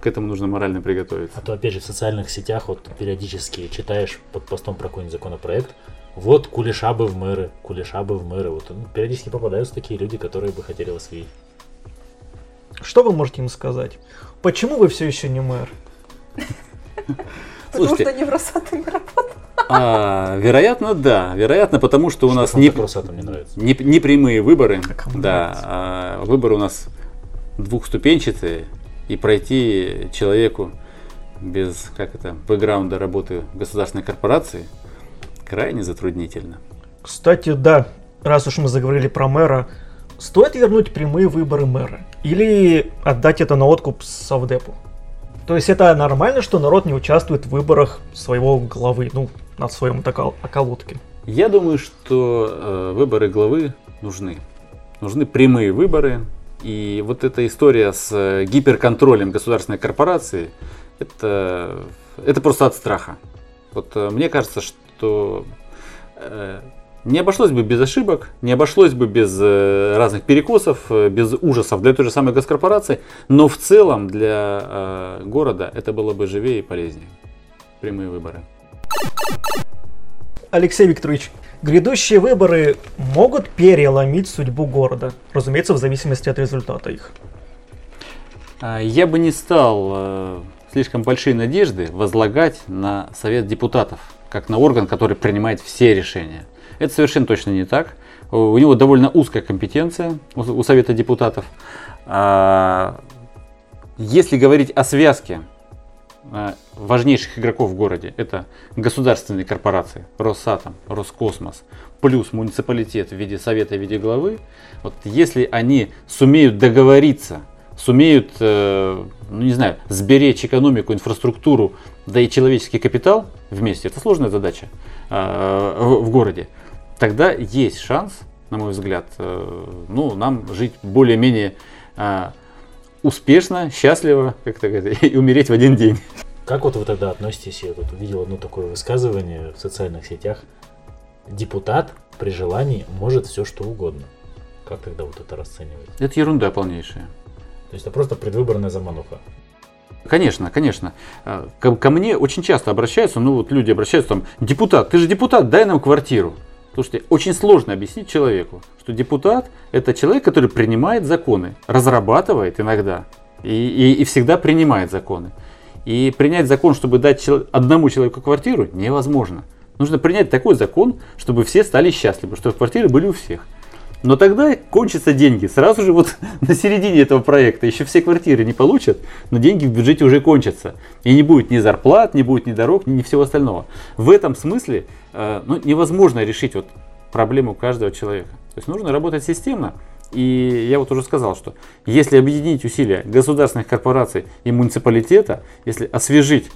к этому нужно морально приготовиться. А то, опять же, в социальных сетях вот периодически читаешь под постом про какой-нибудь законопроект, вот кулеша бы в мэры, кулеша бы в мэры. Вот ну, периодически попадаются такие люди, которые бы хотели вас видеть. Что вы можете им сказать? Почему вы все еще не мэр? Потому Слушайте, что не в Росатоме работают. а, вероятно, да. Вероятно, потому что у нас Что не, не нравится? не, не прямые выборы. А Да, а, выборы у нас двухступенчатые, и пройти человеку без, как это, бэкграунда работы в государственной корпорации крайне затруднительно. Кстати, да, раз уж мы заговорили про мэра, стоит вернуть прямые выборы мэра? Или отдать это на откуп Совдепу? То есть это нормально, что народ не участвует в выборах своего главы, ну, на своем околотке? Я думаю, что э, выборы главы нужны. Нужны прямые выборы. И вот эта история с э, гиперконтролем государственной корпорации, это, это просто от страха. Вот э, мне кажется, что э, не обошлось бы без ошибок, не обошлось бы без э, разных перекосов, э, без ужасов для той же самой госкорпорации, но в целом для э, города это было бы живее и полезнее. Прямые выборы. Алексей Викторович, грядущие выборы могут переломить судьбу города, разумеется, в зависимости от результата их. А, Я бы не стал слишком большие надежды возлагать на Совет депутатов, как на орган, который принимает все решения. Это совершенно точно не так. У него довольно узкая компетенция у, Совета депутатов. А, Если говорить о связке э, важнейших игроков в городе, это государственные корпорации, Росатом, Роскосмос, плюс муниципалитет в виде совета, в виде главы, вот если они сумеют договориться сумеют, э, ну не знаю, сберечь экономику, инфраструктуру, да и человеческий капитал вместе, это сложная задача в, в городе, тогда есть шанс, на мой взгляд, э, ну, нам жить более-менее э, успешно, счастливо, как это говорить, и умереть в один день. Как вот вы тогда относитесь, я тут увидел одно такое высказывание в социальных сетях, депутат при желании может все что угодно. Как тогда вот это расценивать? Это ерунда полнейшая. То есть это просто предвыборная замануха. Конечно, конечно. А, ко, ко мне очень часто обращаются, ну вот люди обращаются там, депутат, ты же депутат, дай нам квартиру. Слушайте, очень сложно объяснить человеку, что депутат это человек, который принимает законы, разрабатывает иногда и, и, и всегда принимает законы. И принять закон, чтобы дать одному человеку квартиру, невозможно. Нужно принять такой закон, чтобы все стали счастливы, чтобы квартиры были у всех. Но тогда кончатся деньги. Сразу же вот на середине этого проекта еще все квартиры не получат, но деньги в бюджете уже кончатся. И не будет ни зарплат, не будет ни дорог, ни всего остального. В этом смысле э, ну, невозможно решить вот проблему каждого человека. То есть нужно работать системно. И я вот уже сказал, что если объединить усилия государственных корпораций и муниципалитета, если освежить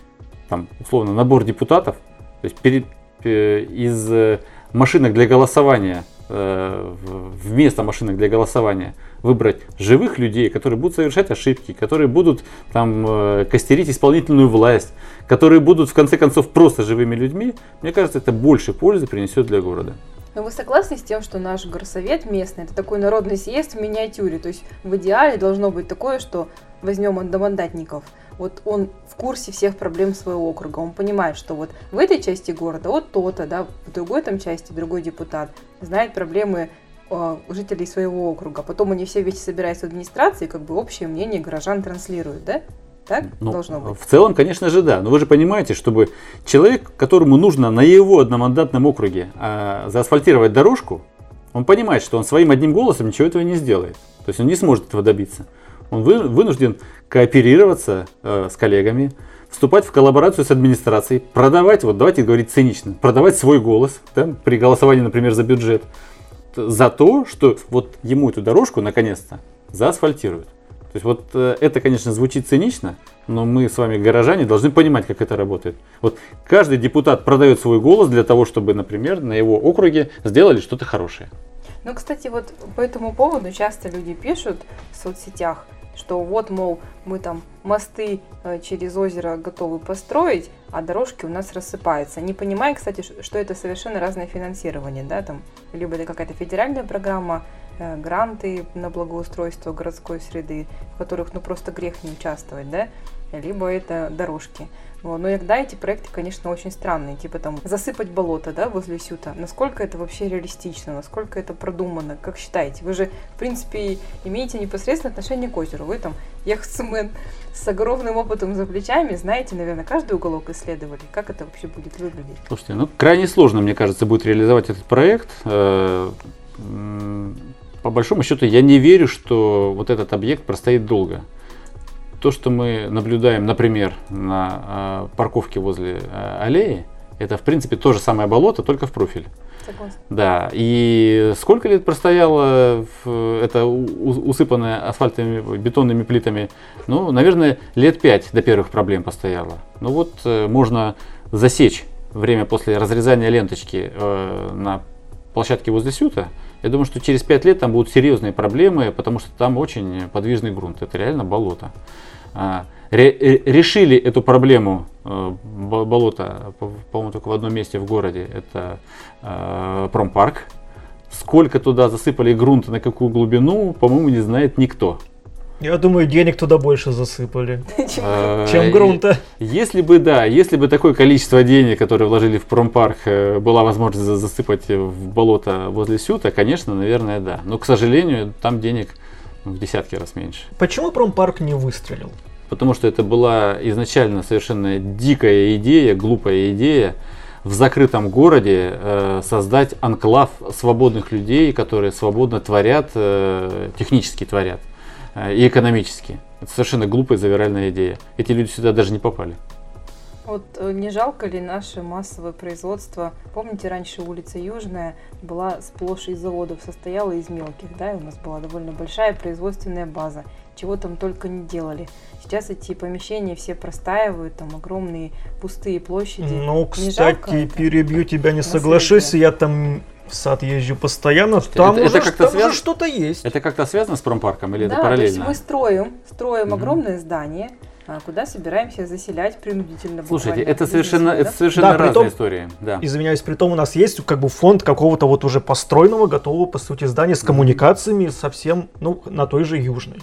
там, условно набор депутатов, то есть перед, э, из э, машинок для голосования вместо машинок для голосования выбрать живых людей, которые будут совершать ошибки, которые будут там э, костерить исполнительную власть, которые будут в конце концов просто живыми людьми, мне кажется, это больше пользы принесет для города. Но вы согласны с тем, что наш горсовет местный, это такой народный съезд в миниатюре? То есть в идеале должно быть такое, что возьмем одномандатников – вот он в курсе всех проблем своего округа, он понимает, что вот в этой части города вот то-то, да, в другой там части другой депутат знает проблемы э, жителей своего округа. Потом они все вместе собираются в администрации, как бы общее мнение горожан транслируют, да? Так ну, должно быть? В целом, конечно же, да. Но вы же понимаете, чтобы человек, которому нужно на его одномандатном округе э, заасфальтировать дорожку, он понимает, что он своим одним голосом ничего этого не сделает. То есть он не сможет этого добиться. Он вы, вынужден кооперироваться э, с коллегами, вступать в коллаборацию с администрацией, продавать, вот давайте говорить цинично, продавать свой голос да, при голосовании, например, за бюджет, за то, что вот ему эту дорожку наконец-то заасфальтируют. То есть вот э, это, конечно, звучит цинично, но мы с вами, горожане, должны понимать, как это работает. Вот каждый депутат продает свой голос для того, чтобы, например, на его округе сделали что-то хорошее. Ну, кстати, вот по этому поводу часто люди пишут в соцсетях, что вот, мол, мы там мосты э, через озеро готовы построить, а дорожки у нас рассыпаются. Не понимая, кстати, что это совершенно разное финансирование, да, там, либо это какая-то федеральная программа, э, гранты на благоустройство городской среды, в которых, ну, просто грех не участвовать, да, либо это дорожки. Вот. Но иногда эти проекты, конечно, очень странные, типа там засыпать болото, да, возле Сюта. Насколько это вообще реалистично, насколько это продумано, как считаете? Вы же, в принципе, имеете непосредственное отношение к озеру. Вы там яхтсмен с огромным опытом за плечами, знаете, наверное, каждый уголок исследовали. Как это вообще будет выглядеть? Слушайте, ну крайне сложно, мне кажется, будет реализовать этот проект. Э, по большому счету, я не верю, что вот этот объект простоит долго то, что мы наблюдаем, например, на э, парковке возле э, аллеи, это, в принципе, то же самое болото, только в профиль. Согласна. Да, и сколько лет простояло это усыпанное асфальтовыми бетонными плитами? Ну, наверное, лет пять до первых проблем постояло. Ну вот э, можно засечь время после разрезания ленточки э, на площадке возле Сюта. Я думаю, что через пять лет там будут серьезные проблемы, потому что там очень подвижный грунт. Это реально болото. А, решили эту проблему э, болота, по-моему, только в одном месте в городе, это э, промпарк. Сколько туда засыпали грунта, на какую глубину, по-моему, не знает никто. Я думаю, денег туда больше засыпали, а, чем грунта. Если бы, да, если бы такое количество денег, которые вложили в промпарк, э, была возможность засыпать в болото возле Сюта, конечно, наверное, да. Но, к сожалению, там денег в десятки раз меньше. Почему промпарк не выстрелил? Потому что это была изначально совершенно дикая идея, глупая идея в закрытом городе э, создать анклав свободных людей, которые свободно творят, э, технически творят э, и экономически. Это совершенно глупая завиральная идея. Эти люди сюда даже не попали. Вот э, не жалко ли наше массовое производство? Помните, раньше улица Южная была сплошь из заводов, состояла из мелких, да, и у нас была довольно большая производственная база. Чего там только не делали. Сейчас эти помещения все простаивают, там огромные пустые площади. Ну, кстати, это? перебью тебя, не Наследие. соглашусь, я там в сад езжу постоянно, там это уже, как-то там уже связано? что-то есть. Это как-то связано с промпарком или да, это то есть параллельно? мы строим, строим Мгм. огромное здание, куда собираемся заселять принудительно. Слушайте, это совершенно, это совершенно Да, разные притом- истории. Да. Извиняюсь, при том у нас есть как бы фонд какого-то вот уже построенного, готового, по сути, здания с коммуникациями совсем, ну, на той же Южной.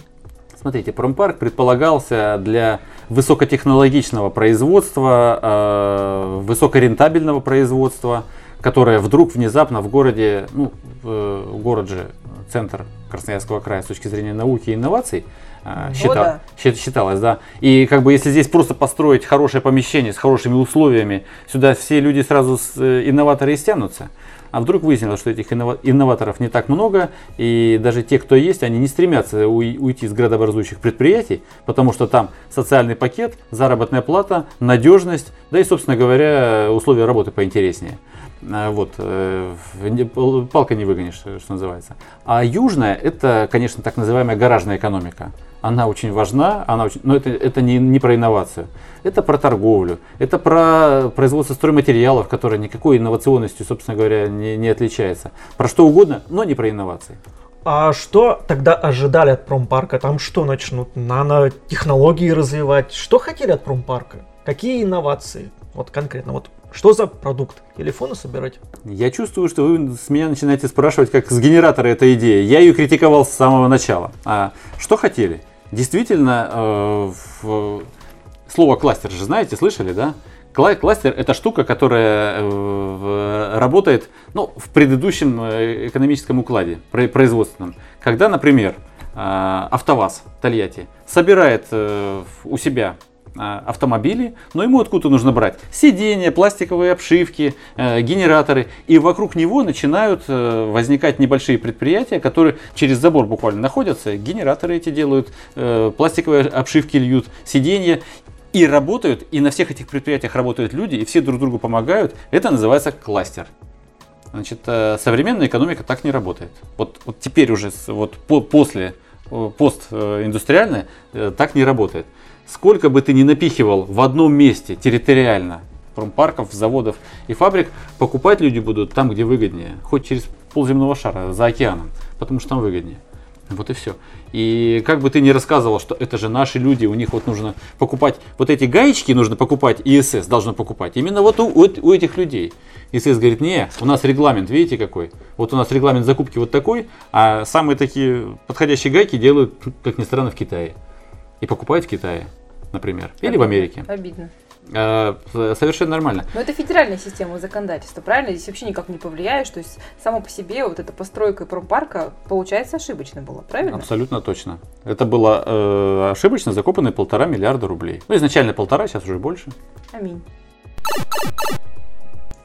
Смотрите, промпарк предполагался для высокотехнологичного производства, э, высокорентабельного производства, которое вдруг внезапно в городе, ну, э, город же центр Красноярского края с точки зрения науки и инноваций, э, Ну считал- да. счит- считалось, да. И как бы если здесь просто построить хорошее помещение с хорошими условиями, сюда все люди сразу с э, инноваторы и стянутся. А вдруг выяснилось, что этих иннова- инноваторов не так много, и даже те, кто есть, они не стремятся уй- уйти с градообразующих предприятий, потому что там социальный пакет, заработная плата, надежность, да и, собственно говоря, условия работы поинтереснее. А, Вот, э, палка не выгонишь, что называется. А южная, это, конечно, так называемая гаражная экономика. Она очень важна, она очень, но это, это не, не про инновацию. Это про торговлю, это про производство стройматериалов, которое никакой инновационностью, собственно говоря, не, не отличается. Про что угодно, но не про инновации. А что тогда ожидали от промпарка? Там что начнут? Нанотехнологии развивать? Что хотели от промпарка? Какие инновации? Вот конкретно, вот что за продукт? Телефоны собирать? Я чувствую, что вы с меня начинаете спрашивать, как с генератора этой идеи. Я ее критиковал с самого начала. А что хотели? Действительно, э, в- слово кластер же знаете, слышали, да? Кла- Кластер это штука, которая э, работает ну, в предыдущем э, экономическом укладе, про- производственном. Когда, например, э, АвтоВАЗ Тольятти собирает у себя автомобили, но ему откуда нужно брать сиденья, пластиковые обшивки, э, генераторы, и вокруг него начинают э, возникать небольшие предприятия, которые через забор буквально находятся, генераторы эти делают, э, пластиковые обшивки льют, сиденья, и работают, и на всех этих предприятиях работают люди, и все друг другу помогают. Это называется кластер. Значит, современная экономика так не работает. Вот, вот теперь уже, вот по- после постиндустриальная, так не работает. Сколько бы ты ни напихивал в одном месте территориально промпарков, заводов и фабрик, покупать люди будут там, где выгоднее. Хоть через полземного шара, за океаном, потому что там выгоднее. Вот и все. И как бы ты ни рассказывал, что это же наши люди, у них вот нужно покупать, вот эти гаечки нужно покупать, ИСС должно покупать. Именно вот у, у у этих людей. ИСС говорит, не, у нас регламент, видите какой? Вот у нас регламент закупки вот такой, а самые такие подходящие гайки делают, как ни странно, в Китае. И покупают в Китае, например. Или в Америке. Обидно. Э, Совершенно нормально. Но это федеральная система законодательства, правильно? Здесь вообще никак не повлияешь. То есть само по себе вот эта постройка промпарка получается ошибочно было, правильно? Абсолютно точно. Это было э, ошибочно закопанные полтора миллиарда рублей. Ну, изначально полтора, сейчас уже больше. Аминь.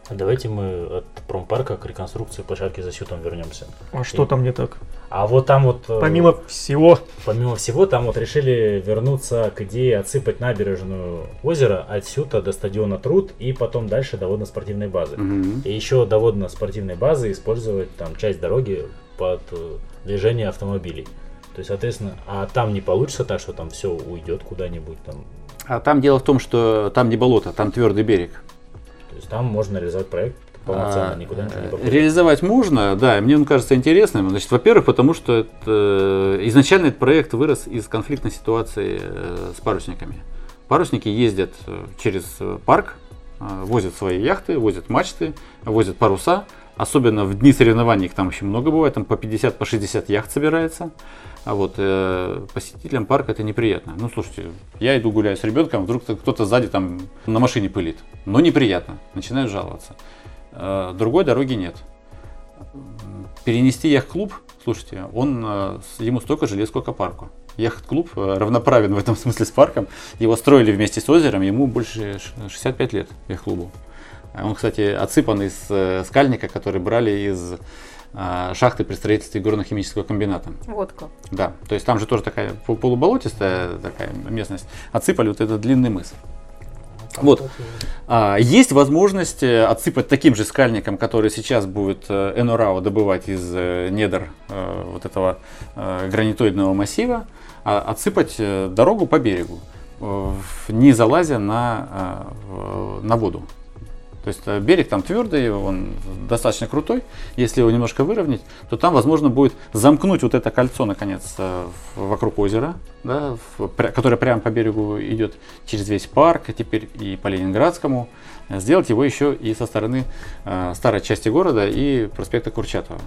А Давайте мы от промпарка к реконструкции площадки за Сютом вернемся. А что там не так? А вот там вот, э, Помимо всего, помимо всего, там вот решили вернуться к идее отсыпать набережную озера от Сюта до стадиона Труд и потом дальше до водно-спортивной базы. Мгм. И еще до водно-спортивной базы использовать там часть дороги под э, движение автомобилей. То есть, соответственно, а там не получится так, что там все уйдет куда-нибудь там. А там дело в том, что там не болото, там твердый берег. То есть там можно реализовать проект полноценно, А, никуда ничего не э, попадет. Реализовать можно, да, мне он кажется интересным. Значит, во-первых, потому что это, э, изначально этот проект вырос из конфликтной ситуации э, с парусниками. Парусники ездят через парк, возят свои яхты, возят мачты, возят паруса. Особенно в дни соревнований их там очень много бывает, там по 50, по 60 яхт собирается. А вот э, посетителям парка это неприятно. Ну, слушайте, я иду гуляю с ребенком, вдруг кто-то сзади там на машине пылит. Но неприятно, начинают жаловаться. Э, другой дороги нет. Перенести яхт-клуб, слушайте, он, э, ему столько же лет, сколько парку. Яхт-клуб э, равноправен в этом смысле с парком. Его строили вместе с озером, ему больше ш- 65 лет яхт-клубу. А Он, кстати, отсыпан из э, скальника, который брали из шахты при строительстве горно-химического комбината. Вот как. Да, то есть там же тоже такая пол- полуболотистая такая местность. Отсыпали вот этот длинный мыс. Вот. А, есть возможность э, отсыпать таким же скальником, который сейчас будет э, Энорао добывать из э, недр вот этого гранитоидного массива, а, отсыпать дорогу по берегу, не залазя на, на воду. То есть э, берег там твердый, он достаточно крутой. Если его немножко выровнять, то там, возможно, будет замкнуть вот это кольцо, наконец, э, вокруг озера, да, которое прямо по берегу идет через весь парк, теперь и по Ленинградскому. Сделать его еще и со стороны э, старой части города и проспекта Курчатова.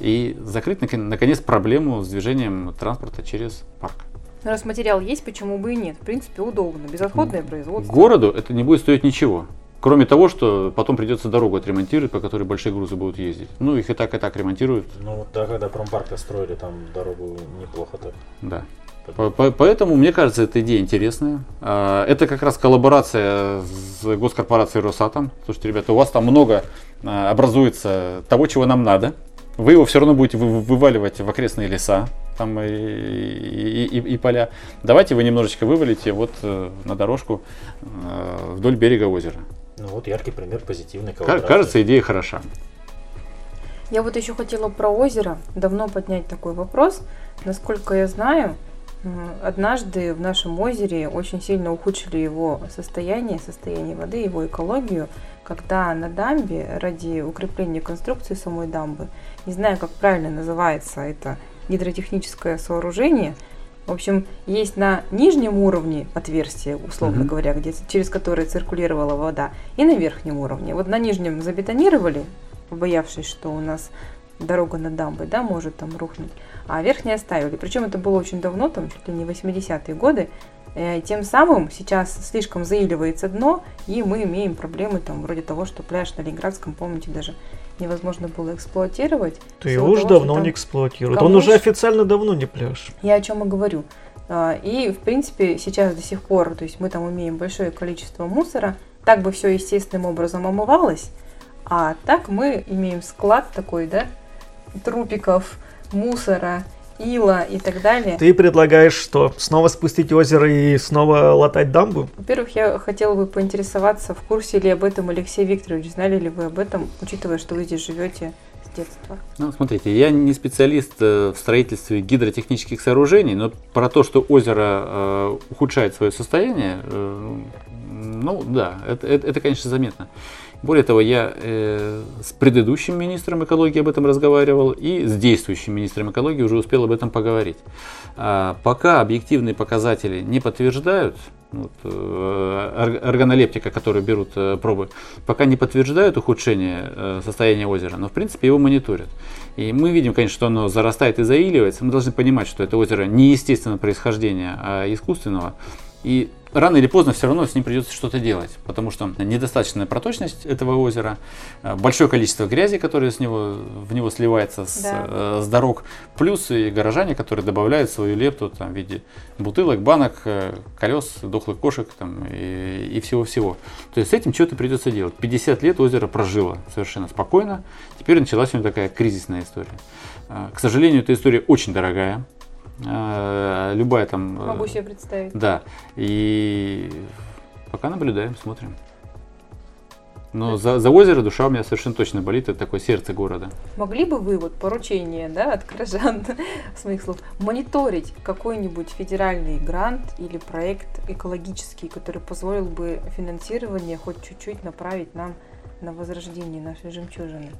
И закрыть, наконец, проблему с движением транспорта через парк. Но раз материал есть, почему бы и нет? В принципе, удобно. Безотходное производство. Городу это не будет стоить ничего. Кроме того, что потом придется дорогу отремонтировать, по которой большие грузы будут ездить. Ну, их и так, и так ремонтируют. Ну, вот да, когда промпарк строили, там дорогу неплохо так. Да. Поэтому, мне кажется, эта идея интересная. А, это как раз коллаборация с госкорпорацией Росатом. Слушайте, ребята, у вас там много а, образуется того, чего нам надо. Вы его все равно будете вываливать в окрестные леса там и, и, и, и поля. Давайте вы немножечко вывалите вот э, на дорожку э, вдоль берега озера. Ну вот яркий пример позитивной коллаборации. Кажется, идея хороша. Я вот еще хотела про озеро давно поднять такой вопрос. Насколько я знаю, однажды в нашем озере очень сильно ухудшили его состояние, состояние воды, его экологию, когда на дамбе ради укрепления конструкции самой дамбы, не знаю, как правильно называется это гидротехническое сооружение – в общем, есть на нижнем уровне отверстие, условно mm-hmm. говоря, где, через которое циркулировала вода, и на верхнем уровне. Вот на нижнем забетонировали, побоявшись, что у нас дорога на дамбы, да, может там рухнуть, а верхние оставили. Причем это было очень давно, там чуть ли не 80-е годы. И тем самым сейчас слишком заиливается дно, и мы имеем проблемы там вроде того, что пляж на Ленинградском, помните, даже невозможно было эксплуатировать. Ты его уже давно не эксплуатирует. Он уже официально давно не пляж. Я о чем и говорю. А, и, в принципе, сейчас до сих пор, то есть мы там имеем большое количество мусора, так бы все естественным образом омывалось, а так мы имеем склад такой, да, трупиков, мусора, ила и так далее. Ты предлагаешь что? Снова спустить озеро и снова латать дамбу? Во-первых, я хотела бы поинтересоваться, в курсе ли об этом Алексей Викторович, знали ли вы об этом, учитывая, что вы здесь живете с детства? Ну, смотрите, я не специалист э, в строительстве гидротехнических сооружений, но про то, что озеро э, ухудшает свое состояние, э, ну да, это, это, это, конечно, заметно. Более того, я э, с предыдущим министром экологии об этом разговаривал и с действующим министром экологии уже успел об этом поговорить. А, пока объективные показатели не подтверждают, вот, э, органолептика, которые берут э, пробы, пока не подтверждают ухудшение э, состояния озера, но в принципе его мониторят. И мы видим, конечно, что оно зарастает и заиливается. Мы должны понимать, что это озеро не естественного происхождения, а искусственного. И рано или поздно все равно с ним придется что-то делать, потому что недостаточная проточность этого озера, э, большое количество грязи, которое с него, в него сливается с, да. э, с дорог, плюс и горожане, которые добавляют свою лепту там, в виде бутылок, банок, э, колес, дохлых кошек там, и, всего-всего. То есть с этим что-то придется делать. 50 лет озеро прожило совершенно спокойно, теперь началась у него такая кризисная история. К сожалению, эта история очень дорогая, любая там... Э, Могу себе представить. Да. И пока наблюдаем, смотрим. Но за, за озеро душа у меня совершенно точно болит, это такое сердце города. Могли бы вы, вот поручение да, от горожан, с моих слов, мониторить какой-нибудь федеральный грант или проект экологический, который позволил бы финансирование хоть чуть-чуть направить нам на возрождение нашей жемчужины?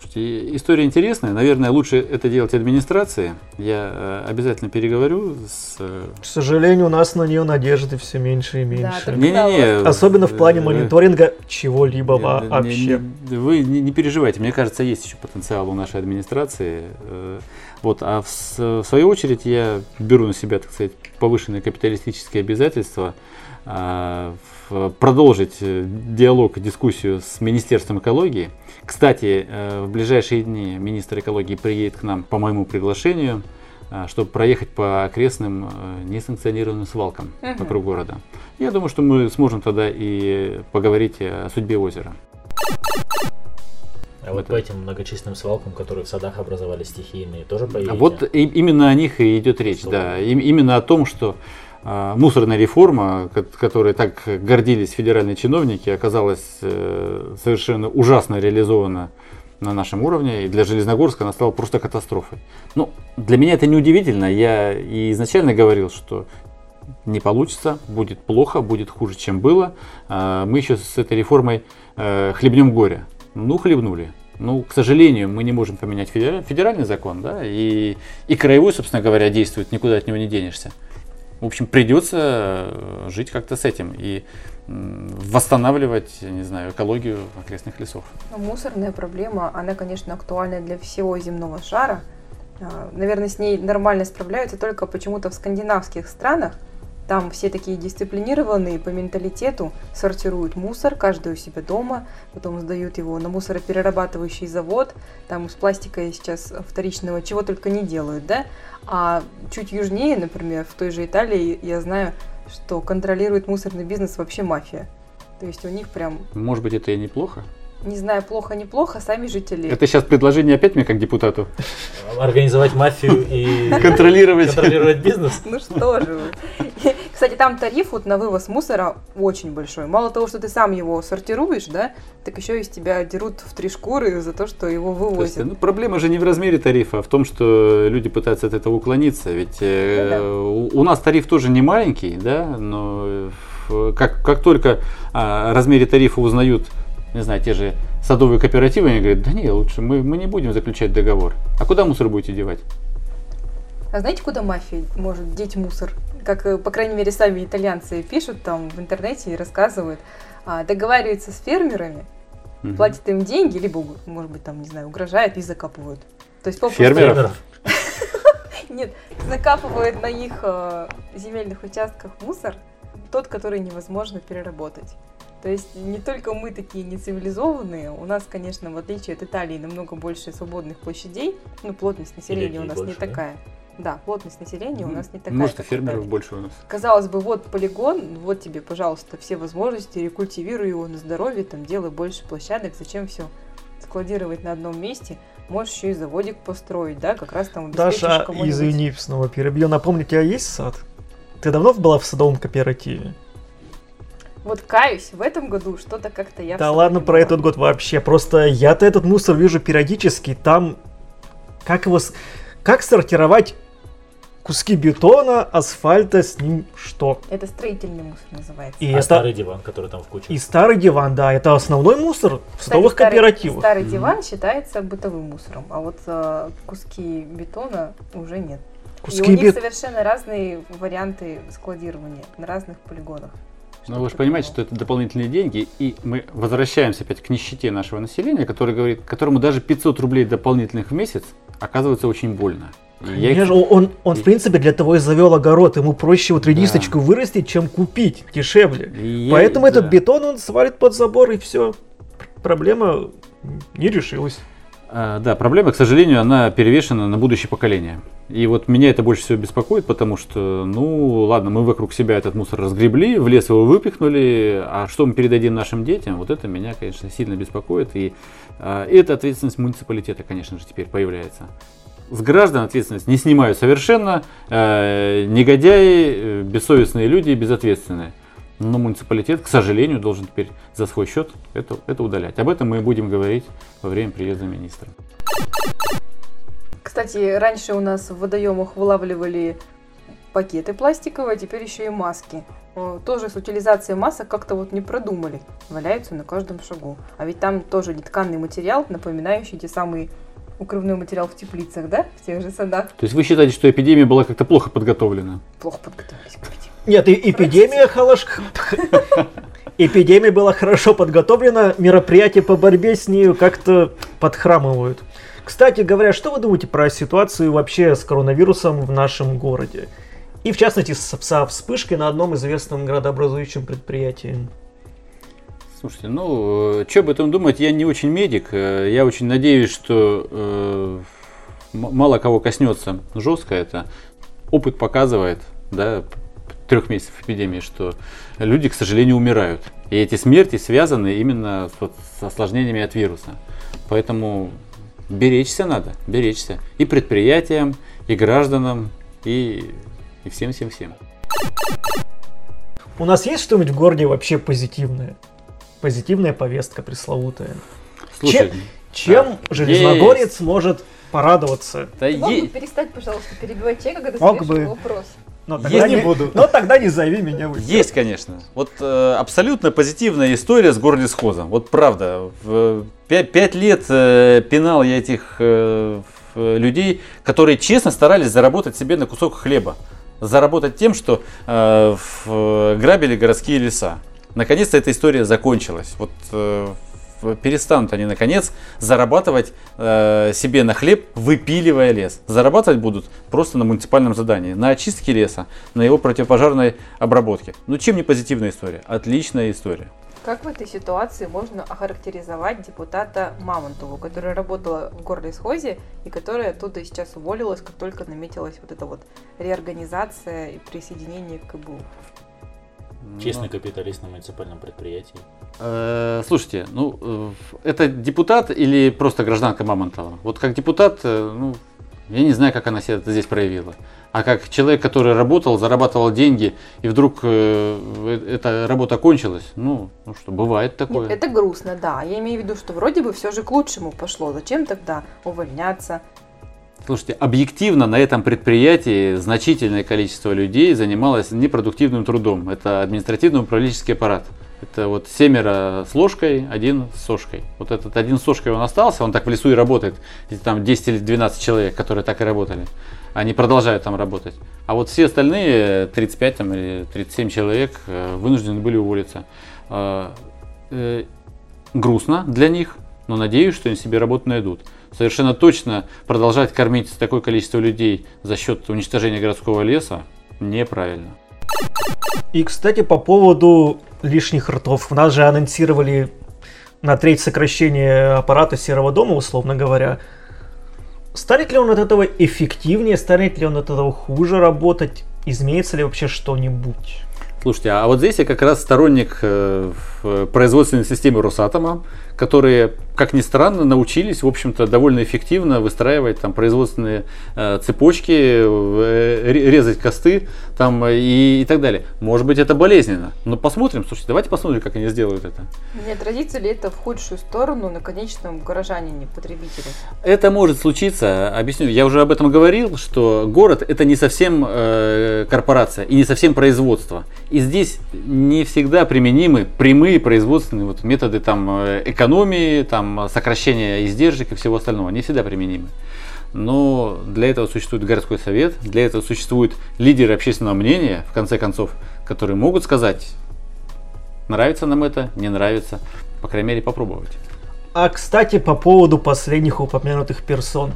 Слушайте, история интересная. Наверное, лучше это делать администрации. Я э, обязательно переговорю с... Э, К сожалению, у нас на нее надежды все меньше и меньше. Да, не, не, не. Особенно в плане э, мониторинга чего-либо вообще. Не, не, вы не, не переживайте. Мне кажется, есть еще потенциал у нашей администрации. Вот, а в, в свою очередь я беру на себя, так сказать, повышенные капиталистические обязательства а, продолжить диалог, дискуссию с Министерством экологии кстати, э, в ближайшие дни министр экологии приедет к нам по моему приглашению, э, чтобы проехать по окрестным э, несанкционированным свалкам угу. вокруг города. Я думаю, что мы сможем тогда и поговорить о судьбе озера. А вот по этим многочисленным свалкам, которые в садах образовались стихийные, тоже поедете? Вот и, именно о них и идет речь, что? да. И, именно о том, что а, мусорная реформа, которой так гордились федеральные чиновники, оказалась э, совершенно ужасно реализована на нашем уровне, и для Железногорска она стала просто катастрофой. Ну, для меня это не удивительно. Я и изначально говорил, что не получится, будет плохо, будет хуже, чем было. А, мы еще с этой реформой э, хлебнем горе. Ну, хлебнули. Ну, к сожалению, мы не можем поменять федеральный закон, да, и, и краевой, собственно говоря, действует, никуда от него не денешься. В общем, придется э, жить как-то с этим и восстанавливать, не знаю, экологию окрестных лесов. Ну, мусорная проблема, она, конечно, актуальна для всего земного шара. А, наверное, с ней нормально справляются только почему-то в скандинавских странах, там все такие дисциплинированные по менталитету, сортируют мусор, каждый у себя дома, потом сдают его на мусороперерабатывающий завод, там из пластика сейчас вторичного чего только не делают, да? А чуть южнее, например, в той же Италии, я знаю, что контролирует мусорный бизнес вообще мафия. То есть у них прям... Может быть, это и неплохо? Не знаю, плохо-неплохо, сами жители. Это сейчас предложение опять мне как депутату? Организовать мафию и контролировать, контролировать бизнес? Ну что же вы. Кстати, там тариф вот на вывоз мусора очень большой. Мало того, что ты сам его сортируешь, да, так еще из тебя дерут в три шкуры за то, что его вывозят. есть, ну, проблема же не в размере тарифа, а в том, что люди пытаются от этого уклониться. Ведь э, ну, да. у, у нас тариф тоже не маленький, да, но как, как только о размере тарифа узнают не знаю, те же садовые кооперативы, они говорят, да не, лучше мы, мы не будем заключать договор. А куда мусор будете девать? А знаете, куда мафия может деть мусор? Как, э, по крайней мере, сами итальянцы пишут там в интернете и рассказывают. А, договариваются с фермерами, угу. платят им деньги, либо, может быть, там, не знаю, угрожают и закапывают. То есть попросту... Фермеров? Нет, закапывают на их э, земельных участках мусор, тот, который невозможно переработать. То есть не только мы такие нецивилизованные, у нас, конечно, в отличие от Италии, намного больше свободных площадей, ну, плотность населения у нас больше, не да? такая. Да, плотность населения у нас не такая. Может, фермеров больше у нас. Казалось бы, вот полигон, вот тебе, пожалуйста, все возможности, рекультивируй его на здоровье, там делай больше площадок, зачем все складировать на одном месте? Можешь еще и заводик построить, да, как раз там Даша, извини, снова перебью. Напомню, у тебя есть сад? Ты давно была в садовом кооперативе? Вот каюсь, в этом году что-то как-то я... Да ладно про этот год вообще, просто я-то этот мусор вижу периодически, там... Как его... Как сортировать куски бетона, асфальта, с ним что? Это строительный мусор называется. И а это... старый диван, который там в куче. И старый диван, да, это основной мусор в садовых старый, кооперативах. Старый mm-hmm. диван считается бытовым мусором, а вот э, куски бетона уже нет. Куски И у них бет... совершенно разные варианты складирования на разных полигонах. Но ну, вы же понимаете, что это дополнительные деньги, и мы возвращаемся опять к нищете нашего населения, который говорит, которому даже 500 рублей дополнительных в месяц оказывается очень больно. Их... он, он в принципе для того и завел огород, ему проще вот редисочку да. вырастить, чем купить дешевле. Я... Поэтому да. этот бетон он свалит под забор и все. Проблема не решилась. А, да, проблема, к сожалению, она перевешена на будущее поколение. И вот меня это больше всего беспокоит, потому что, ну, ладно, мы вокруг себя этот мусор разгребли, в лес его выпихнули, а что мы передадим нашим детям, вот это меня, конечно, сильно беспокоит. И, а, и это ответственность муниципалитета, конечно же, теперь появляется. С граждан ответственность не снимают совершенно, э, негодяи, э, бессовестные люди, безответственные. Но муниципалитет, к сожалению, должен теперь за свой счет это, это удалять. Об этом мы будем говорить во время приезда министра. Кстати, раньше у нас в водоемах вылавливали пакеты пластиковые, а теперь еще и маски. Тоже с утилизацией масок как-то вот не продумали. Валяются на каждом шагу. А ведь там тоже не тканный материал, напоминающий те самые укрывной материал в теплицах, да? В тех же садах. То есть вы считаете, что эпидемия была как-то плохо подготовлена? Плохо подготовились, нет, и эпидемия халаш... Эпидемия была хорошо подготовлена, мероприятия по борьбе с ней как-то подхрамывают. Кстати говоря, что вы думаете про ситуацию вообще с коронавирусом в нашем городе? И в частности со вспышкой на одном известном градообразующем предприятии. Слушайте, ну, что об этом думать, я не очень медик. Э, я очень надеюсь, что э, мало кого коснется жестко это. Опыт показывает, да, трех месяцев эпидемии, что люди, к сожалению, умирают. И эти смерти связаны именно с, с осложнениями от вируса. Поэтому беречься надо, беречься. И предприятиям, и гражданам, и, и всем-всем-всем. У нас есть что-нибудь в городе вообще позитивное? Позитивная повестка пресловутая. Слушай, Чем Да. железногорец Есть. может порадоваться? да Ты мог бы е- перестать, пожалуйста, перебивать человека, когда задаешь бы. вопрос? Но тогда не не буду. Но тогда не зови меня в эфир. Есть, конечно. Вот э, абсолютно позитивная история с горлесхозом. Вот правда. В, пя- пять лет э, пинал я этих э, людей, которые честно старались заработать себе на кусок хлеба. Заработать тем, что э, в- грабили городские леса. Наконец-то эта история закончилась. Вот э, перестанут они наконец зарабатывать э, себе на хлеб, выпиливая лес. Зарабатывать будут просто на муниципальном задании, на очистке леса, на его противопожарной обработке. Ну чем не позитивная история? Отличная история. Как в этой ситуации можно охарактеризовать депутата Мамонтову, которая работала в горлесхозе и которая оттуда сейчас уволилась, как только наметилась вот эта вот реорганизация и присоединение к КБУ? Честный капиталист на муниципальном предприятии. Э, Слушайте, ну э, это депутат или просто гражданка Мамонтова? Вот как депутат, э, ну, я не знаю, как она себя здесь проявила. А как человек, который работал, зарабатывал деньги, и вдруг э, э, эта работа кончилась, ну, ну что, бывает такое. Нет, это грустно, да. Я имею в виду, что вроде бы все же к лучшему пошло. Зачем тогда увольняться? Слушайте, объективно на этом предприятии значительное количество людей занималось непродуктивным трудом. Это административно-управленческий аппарат. Это вот семеро с ложкой, один с сошкой. Вот этот один с сошкой он остался, он так в лесу и работает. И там 10 или 12 человек, которые так и работали. Они продолжают там работать. А вот все остальные, 35 там, или 37 человек, э, вынуждены были уволиться. Э, э, Грустно для них, но надеюсь, что они себе работу найдут. Совершенно точно продолжать кормить такое количество людей за счет уничтожения городского леса неправильно. И, кстати, по поводу лишних ртов. У нас же анонсировали на треть сокращение аппарата Серого дома, условно говоря. Станет ли он от этого эффективнее, станет ли он от этого хуже работать? Изменится ли вообще что-нибудь? Слушайте, а вот здесь я как раз сторонник э, производственной системы Росатома, которые, как ни странно, научились, в общем-то, довольно эффективно выстраивать там производственные э, цепочки, э, ре- резать косты там э, и, и так далее. Может быть, это болезненно, но посмотрим. Слушайте, давайте посмотрим, как они сделают это. Не отразится ли это в худшую сторону на конечном горожанине, потребителе? Это может случиться, объясню. Я уже об этом говорил, что город это не совсем э, корпорация и не совсем производство. И здесь не всегда применимы прямые производственные вот, методы там, э, экономии, там, сокращения издержек и всего остального. Не всегда применимы. Но для этого существует городской совет, для этого существуют лидеры общественного мнения, в конце концов, которые могут сказать, нравится нам это, не нравится, по крайней мере попробовать. А, кстати, по поводу последних упомянутых персон.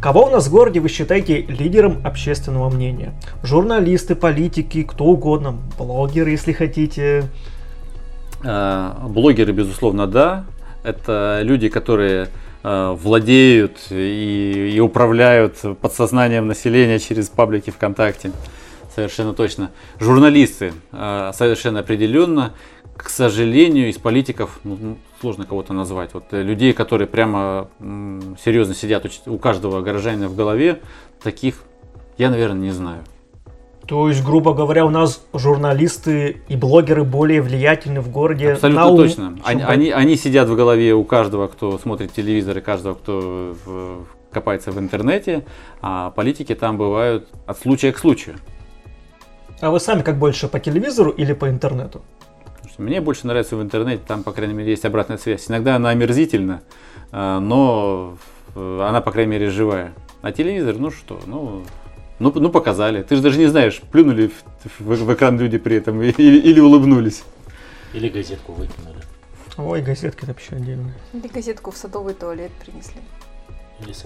Кого у нас в городе вы считаете лидером общественного мнения? Журналисты, политики, кто угодно, блогеры, если хотите. Э, Блогеры, безусловно, да. Это люди, которые владеют и, и управляют подсознанием населения через паблики ВКонтакте. Совершенно точно. Журналисты э, совершенно определенно. К сожалению, из политиков ну, ну, сложно кого-то назвать. Вот э, людей, которые прямо серьезно сидят у каждого горожанина в голове, таких я, наверное, не знаю. То есть, грубо говоря, у нас журналисты и блогеры более влиятельны в городе. Абсолютно на ум, точно. Они, они, они сидят в голове у каждого, кто смотрит телевизор, и каждого, кто в- копается в интернете, а политики там бывают от случая к случаю. А вы сами как больше по телевизору или по интернету? Мне больше нравится в интернете, там, по крайней мере, есть обратная связь. Иногда она омерзительна, а, но э, она, по крайней мере, живая. А телевизор, ну что, ну, ну, ну показали. Ты же даже не знаешь, плюнули в, в- в экран люди при этом или, или улыбнулись. Или газетку выкинули. Ой, газетки это вообще отдельно. Или газетку в садовый туалет принесли.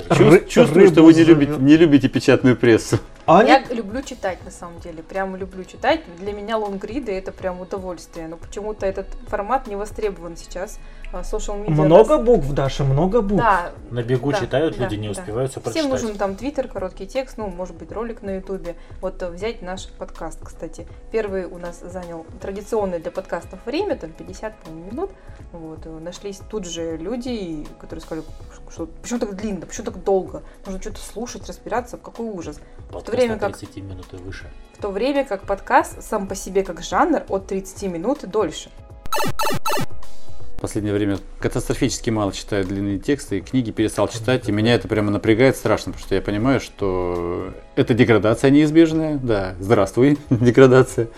Ры- чувствую, что вы не любите, не любите печатную прессу. А они- Я люблю читать, на самом деле. Прям люблю читать. Для меня лонгриды это прям удовольствие. Но почему-то этот формат не востребован сейчас. А, Social media Много нас- букв, Даша, много букв. Да, На бегу Да, читают, да, люди не да. успевают все Всем прочитать. нужен там твиттер, короткий текст, ну, может быть, ролик на ютубе. Вот э, взять наш подкаст, кстати. Первый у нас занял традиционное для подкастов время, там 50 по-моему, минут. Вот, э, нашлись тут же люди, которые сказали, что почему так длинно, почему так долго, нужно что-то слушать, разбираться, какой ужас. Подкаст время как 30 минут и выше. в то время как подкаст сам по себе как жанр от 30 минут и дольше. В последнее время катастрофически мало читаю длинные тексты, и книги перестал читать, и меня это прямо напрягает страшно, потому что я понимаю, что это деградация неизбежная, да, здравствуй, деградация.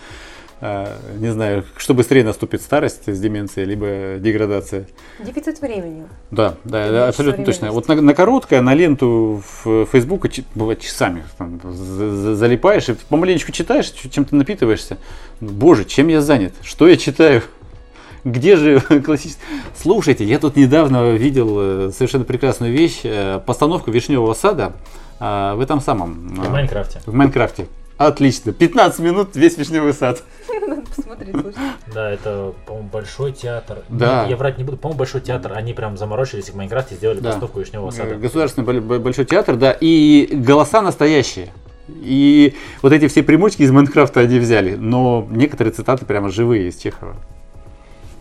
А, не знаю, что быстрее наступит старость с деменцией, либо деградация. Дефицит времени. Да, да, да, абсолютно точно. Вот на, на короткое, на ленту в Facebook чи- бывает часами там, за- за- залипаешь и помаленечку читаешь, ч- чем ты напитываешься. Боже, чем я занят? Что я читаю? Где же классический... Слушайте, я тут недавно видел э, совершенно прекрасную вещь, э, постановку Вишневого сада а, в этом самом... В а, Майнкрафте. В Майнкрафте. Отлично. 15 минут весь Вишневый сад. Надо посмотреть, слушай. Да, это, по-моему, большой театр. Да. Нет, Я врать не буду. По-моему, большой театр. Они прям заморочились в Майнкрафте сделали Да. постановку Вишневого Э, сада. Государственный бо- бо- большой театр, да, и голоса настоящие. И вот эти все примочки из Майнкрафта они взяли, но некоторые цитаты прямо живые из Чехова.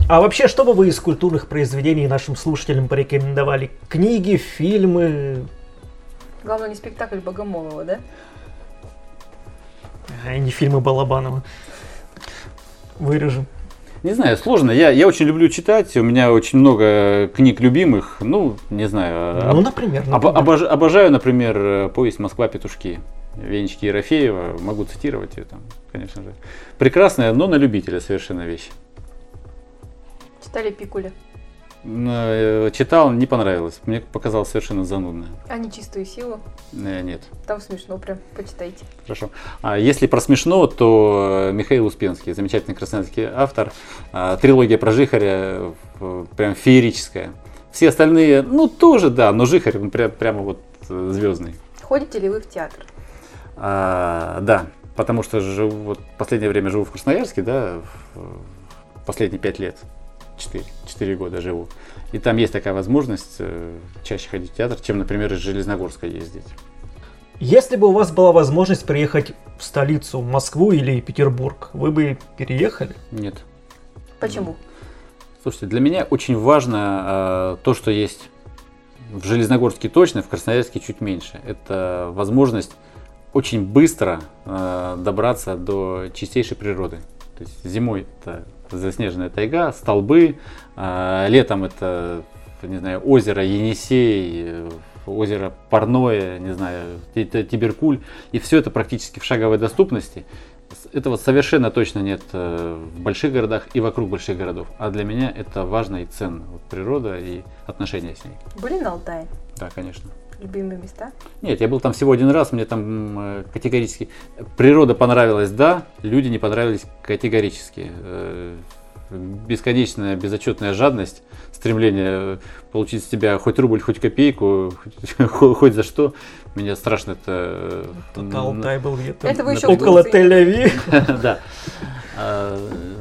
А вообще, что бы вы из культурных произведений нашим слушателям порекомендовали? Книги, фильмы? Главное, не спектакль Богомолова, да? А не фильмы Балабанова. Вырежем. Не знаю, сложно. Я, я очень люблю читать, у меня очень много книг любимых. Ну, не знаю. Ну, об- например. об- например. обож- обожаю, например, повесть «Москва-петушки». Венечки Ерофеева, могу цитировать ее там, конечно же. Прекрасная, но на любителя совершенно вещь. Читали Пикуля. Э, Читал, не понравилось. Мне показалось совершенно занудно. А не чистую силу. Э, Нет. Там смешно прям, почитайте. Хорошо. А если про смешно, то э, Михаил Успенский, замечательный красноярский автор. А, Трилогия про Жихаря прям феерическая. Все остальные, ну тоже да, но Жихарь он прям, прямо вот звездный. Ходите ли вы в театр? А, да, потому что живу, вот последнее время живу в Красноярске, да, последние пять лет, четыре, четыре года живу. И там есть такая возможность э, чаще ходить в театр, чем, например, из Железногорска ездить. Если бы у вас была возможность приехать в столицу, Москву или Петербург, вы бы переехали? Нет. Почему? Слушайте, для меня очень важно э, то, что есть в Железногорске точно, в Красноярске чуть меньше. Это возможность очень быстро э, добраться до чистейшей природы. То есть зимой это заснеженная тайга, столбы, э, летом это, не знаю, озеро Енисей, озеро Парное, не знаю, Ти- Ти- Тиберкуль. И все это практически в шаговой доступности. Этого совершенно точно нет э, в больших городах и вокруг больших городов. А для меня это важно и ценно. Вот природа и отношения с ней. Были на Алтае? Да, конечно. Любимые места? Нет, я был там всего один раз, мне там э, категорически... Природа понравилась, да, люди не понравились категорически. Э, Бесконечная, безотчетная жадность, стремление э, получить с тебя хоть рубль, хоть копейку, хоть, хоть за что. Меня страшно это... э, Алтай был где-то Это вы еще в около Турции. Тель-Авив. Да.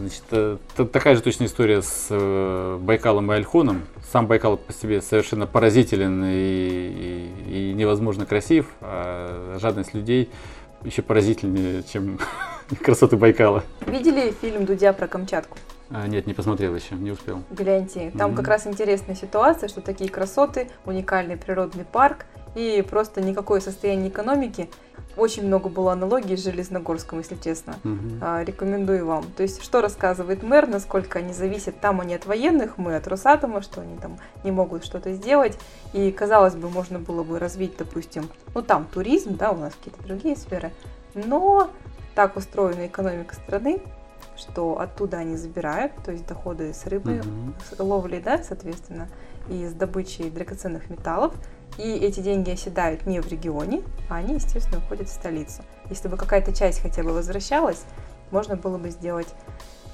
Значит, э, такая же точная история с э, Байкалом и Альхоном. Сам Байкал по себе совершенно поразителен и, и- и невозможно красив, а жадность людей еще поразительнее, чем красоты Байкала. Видели фильм Дудя про Камчатку? А, нет, не посмотрел еще, не успел. Гляньте, там Мгм. как раз интересная ситуация, что такие красоты, уникальный природный парк и просто никакое состояние экономики. Очень много было аналогий с Железногорском, если честно. А, Рекомендую вам. То есть, что рассказывает мэр, насколько они зависят, там они от военных, мы от Росатома, что они там не могут что-то сделать. И, казалось бы, можно было бы развить, допустим, ну там туризм, да, у нас какие-то другие сферы, но так устроена экономика страны, что оттуда они забирают, то есть доходы с рыбы, Мгм. с ловли, да, соответственно, и с добычей драгоценных металлов. И эти деньги оседают не в регионе, а они, естественно, уходят в столицу. Если бы какая-то часть хотя бы возвращалась, можно было бы сделать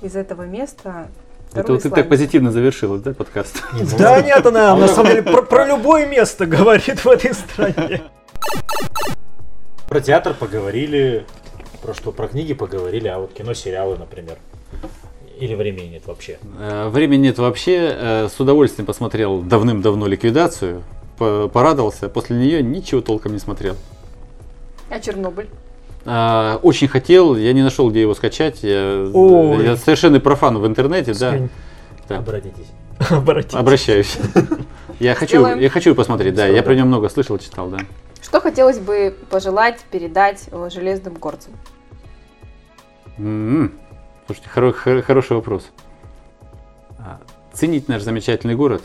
из этого места Это вот ты так позитивно завершила, да, подкаст? Ну, Да нет, она на самом деле про, про любое место говорит в этой стране. Про театр поговорили, про что, про книги поговорили, а вот кино, сериалы, например. Или времени нет вообще. Э, Времени нет вообще. Э, С удовольствием посмотрел давным-давно ликвидацию. По- Порадовался. После нее ничего толком не смотрел. А Чернобыль? А, Очень хотел, я не нашел, где его скачать. Я, Ой. я совершенный профан в интернете, да. Скинь. Да. Обратитесь. Обратитесь. Обращаюсь. Я хочу, я хочу посмотреть, да. Я про него много слышал, читал, да. Что хотелось бы пожелать, передать э, железным горцам? М-м. Слушайте, хоро- хо- хороший вопрос. А, Ценить наш замечательный город,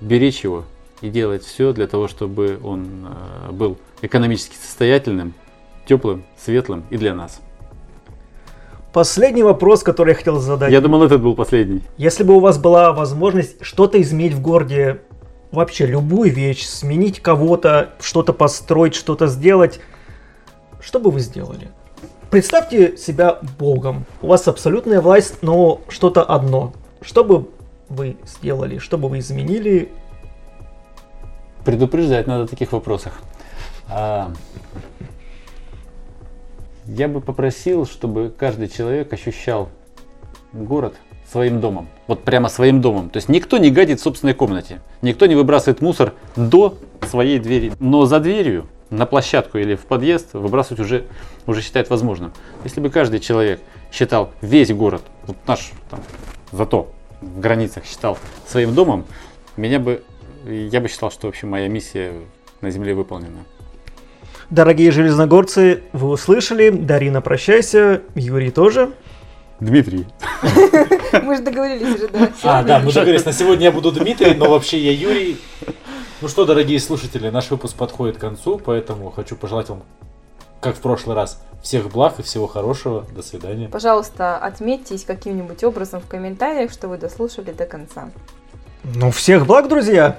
беречь его и делать все для того, чтобы он э, был экономически состоятельным, теплым, светлым и для нас. Последний вопрос, который я хотел задать. Я думал, этот был последний. Если бы у вас была возможность что-то изменить в городе, вообще любую вещь, сменить кого-то, что-то построить, что-то сделать, что бы вы сделали? Представьте себя Богом. У вас абсолютная власть, но что-то одно. Что бы вы сделали? Что бы вы изменили? Предупреждать надо в таких вопросах. А, я бы попросил, чтобы каждый человек ощущал город своим домом. Вот прямо своим домом. То есть никто не гадит в собственной комнате. Никто не выбрасывает мусор до своей двери. Но за дверью, на площадку или в подъезд выбрасывать уже, уже считает возможным. Если бы каждый человек считал весь город, вот наш там, зато в границах считал своим домом, меня бы, я бы считал, что вообще моя миссия на земле выполнена. Дорогие железногорцы, вы услышали. Дарина, прощайся. Юрий тоже. Дмитрий, Мы же договорились уже, да. А, да, мы договорились, на сегодня я буду Дмитрий, но вообще я Юрий. Ну что, дорогие слушатели, наш выпуск подходит к концу, поэтому хочу пожелать вам, как в прошлый раз, всех благ и всего хорошего. До свидания. Пожалуйста, отметьтесь каким-нибудь образом в комментариях, что вы дослушали до конца. Ну, всех благ, друзья.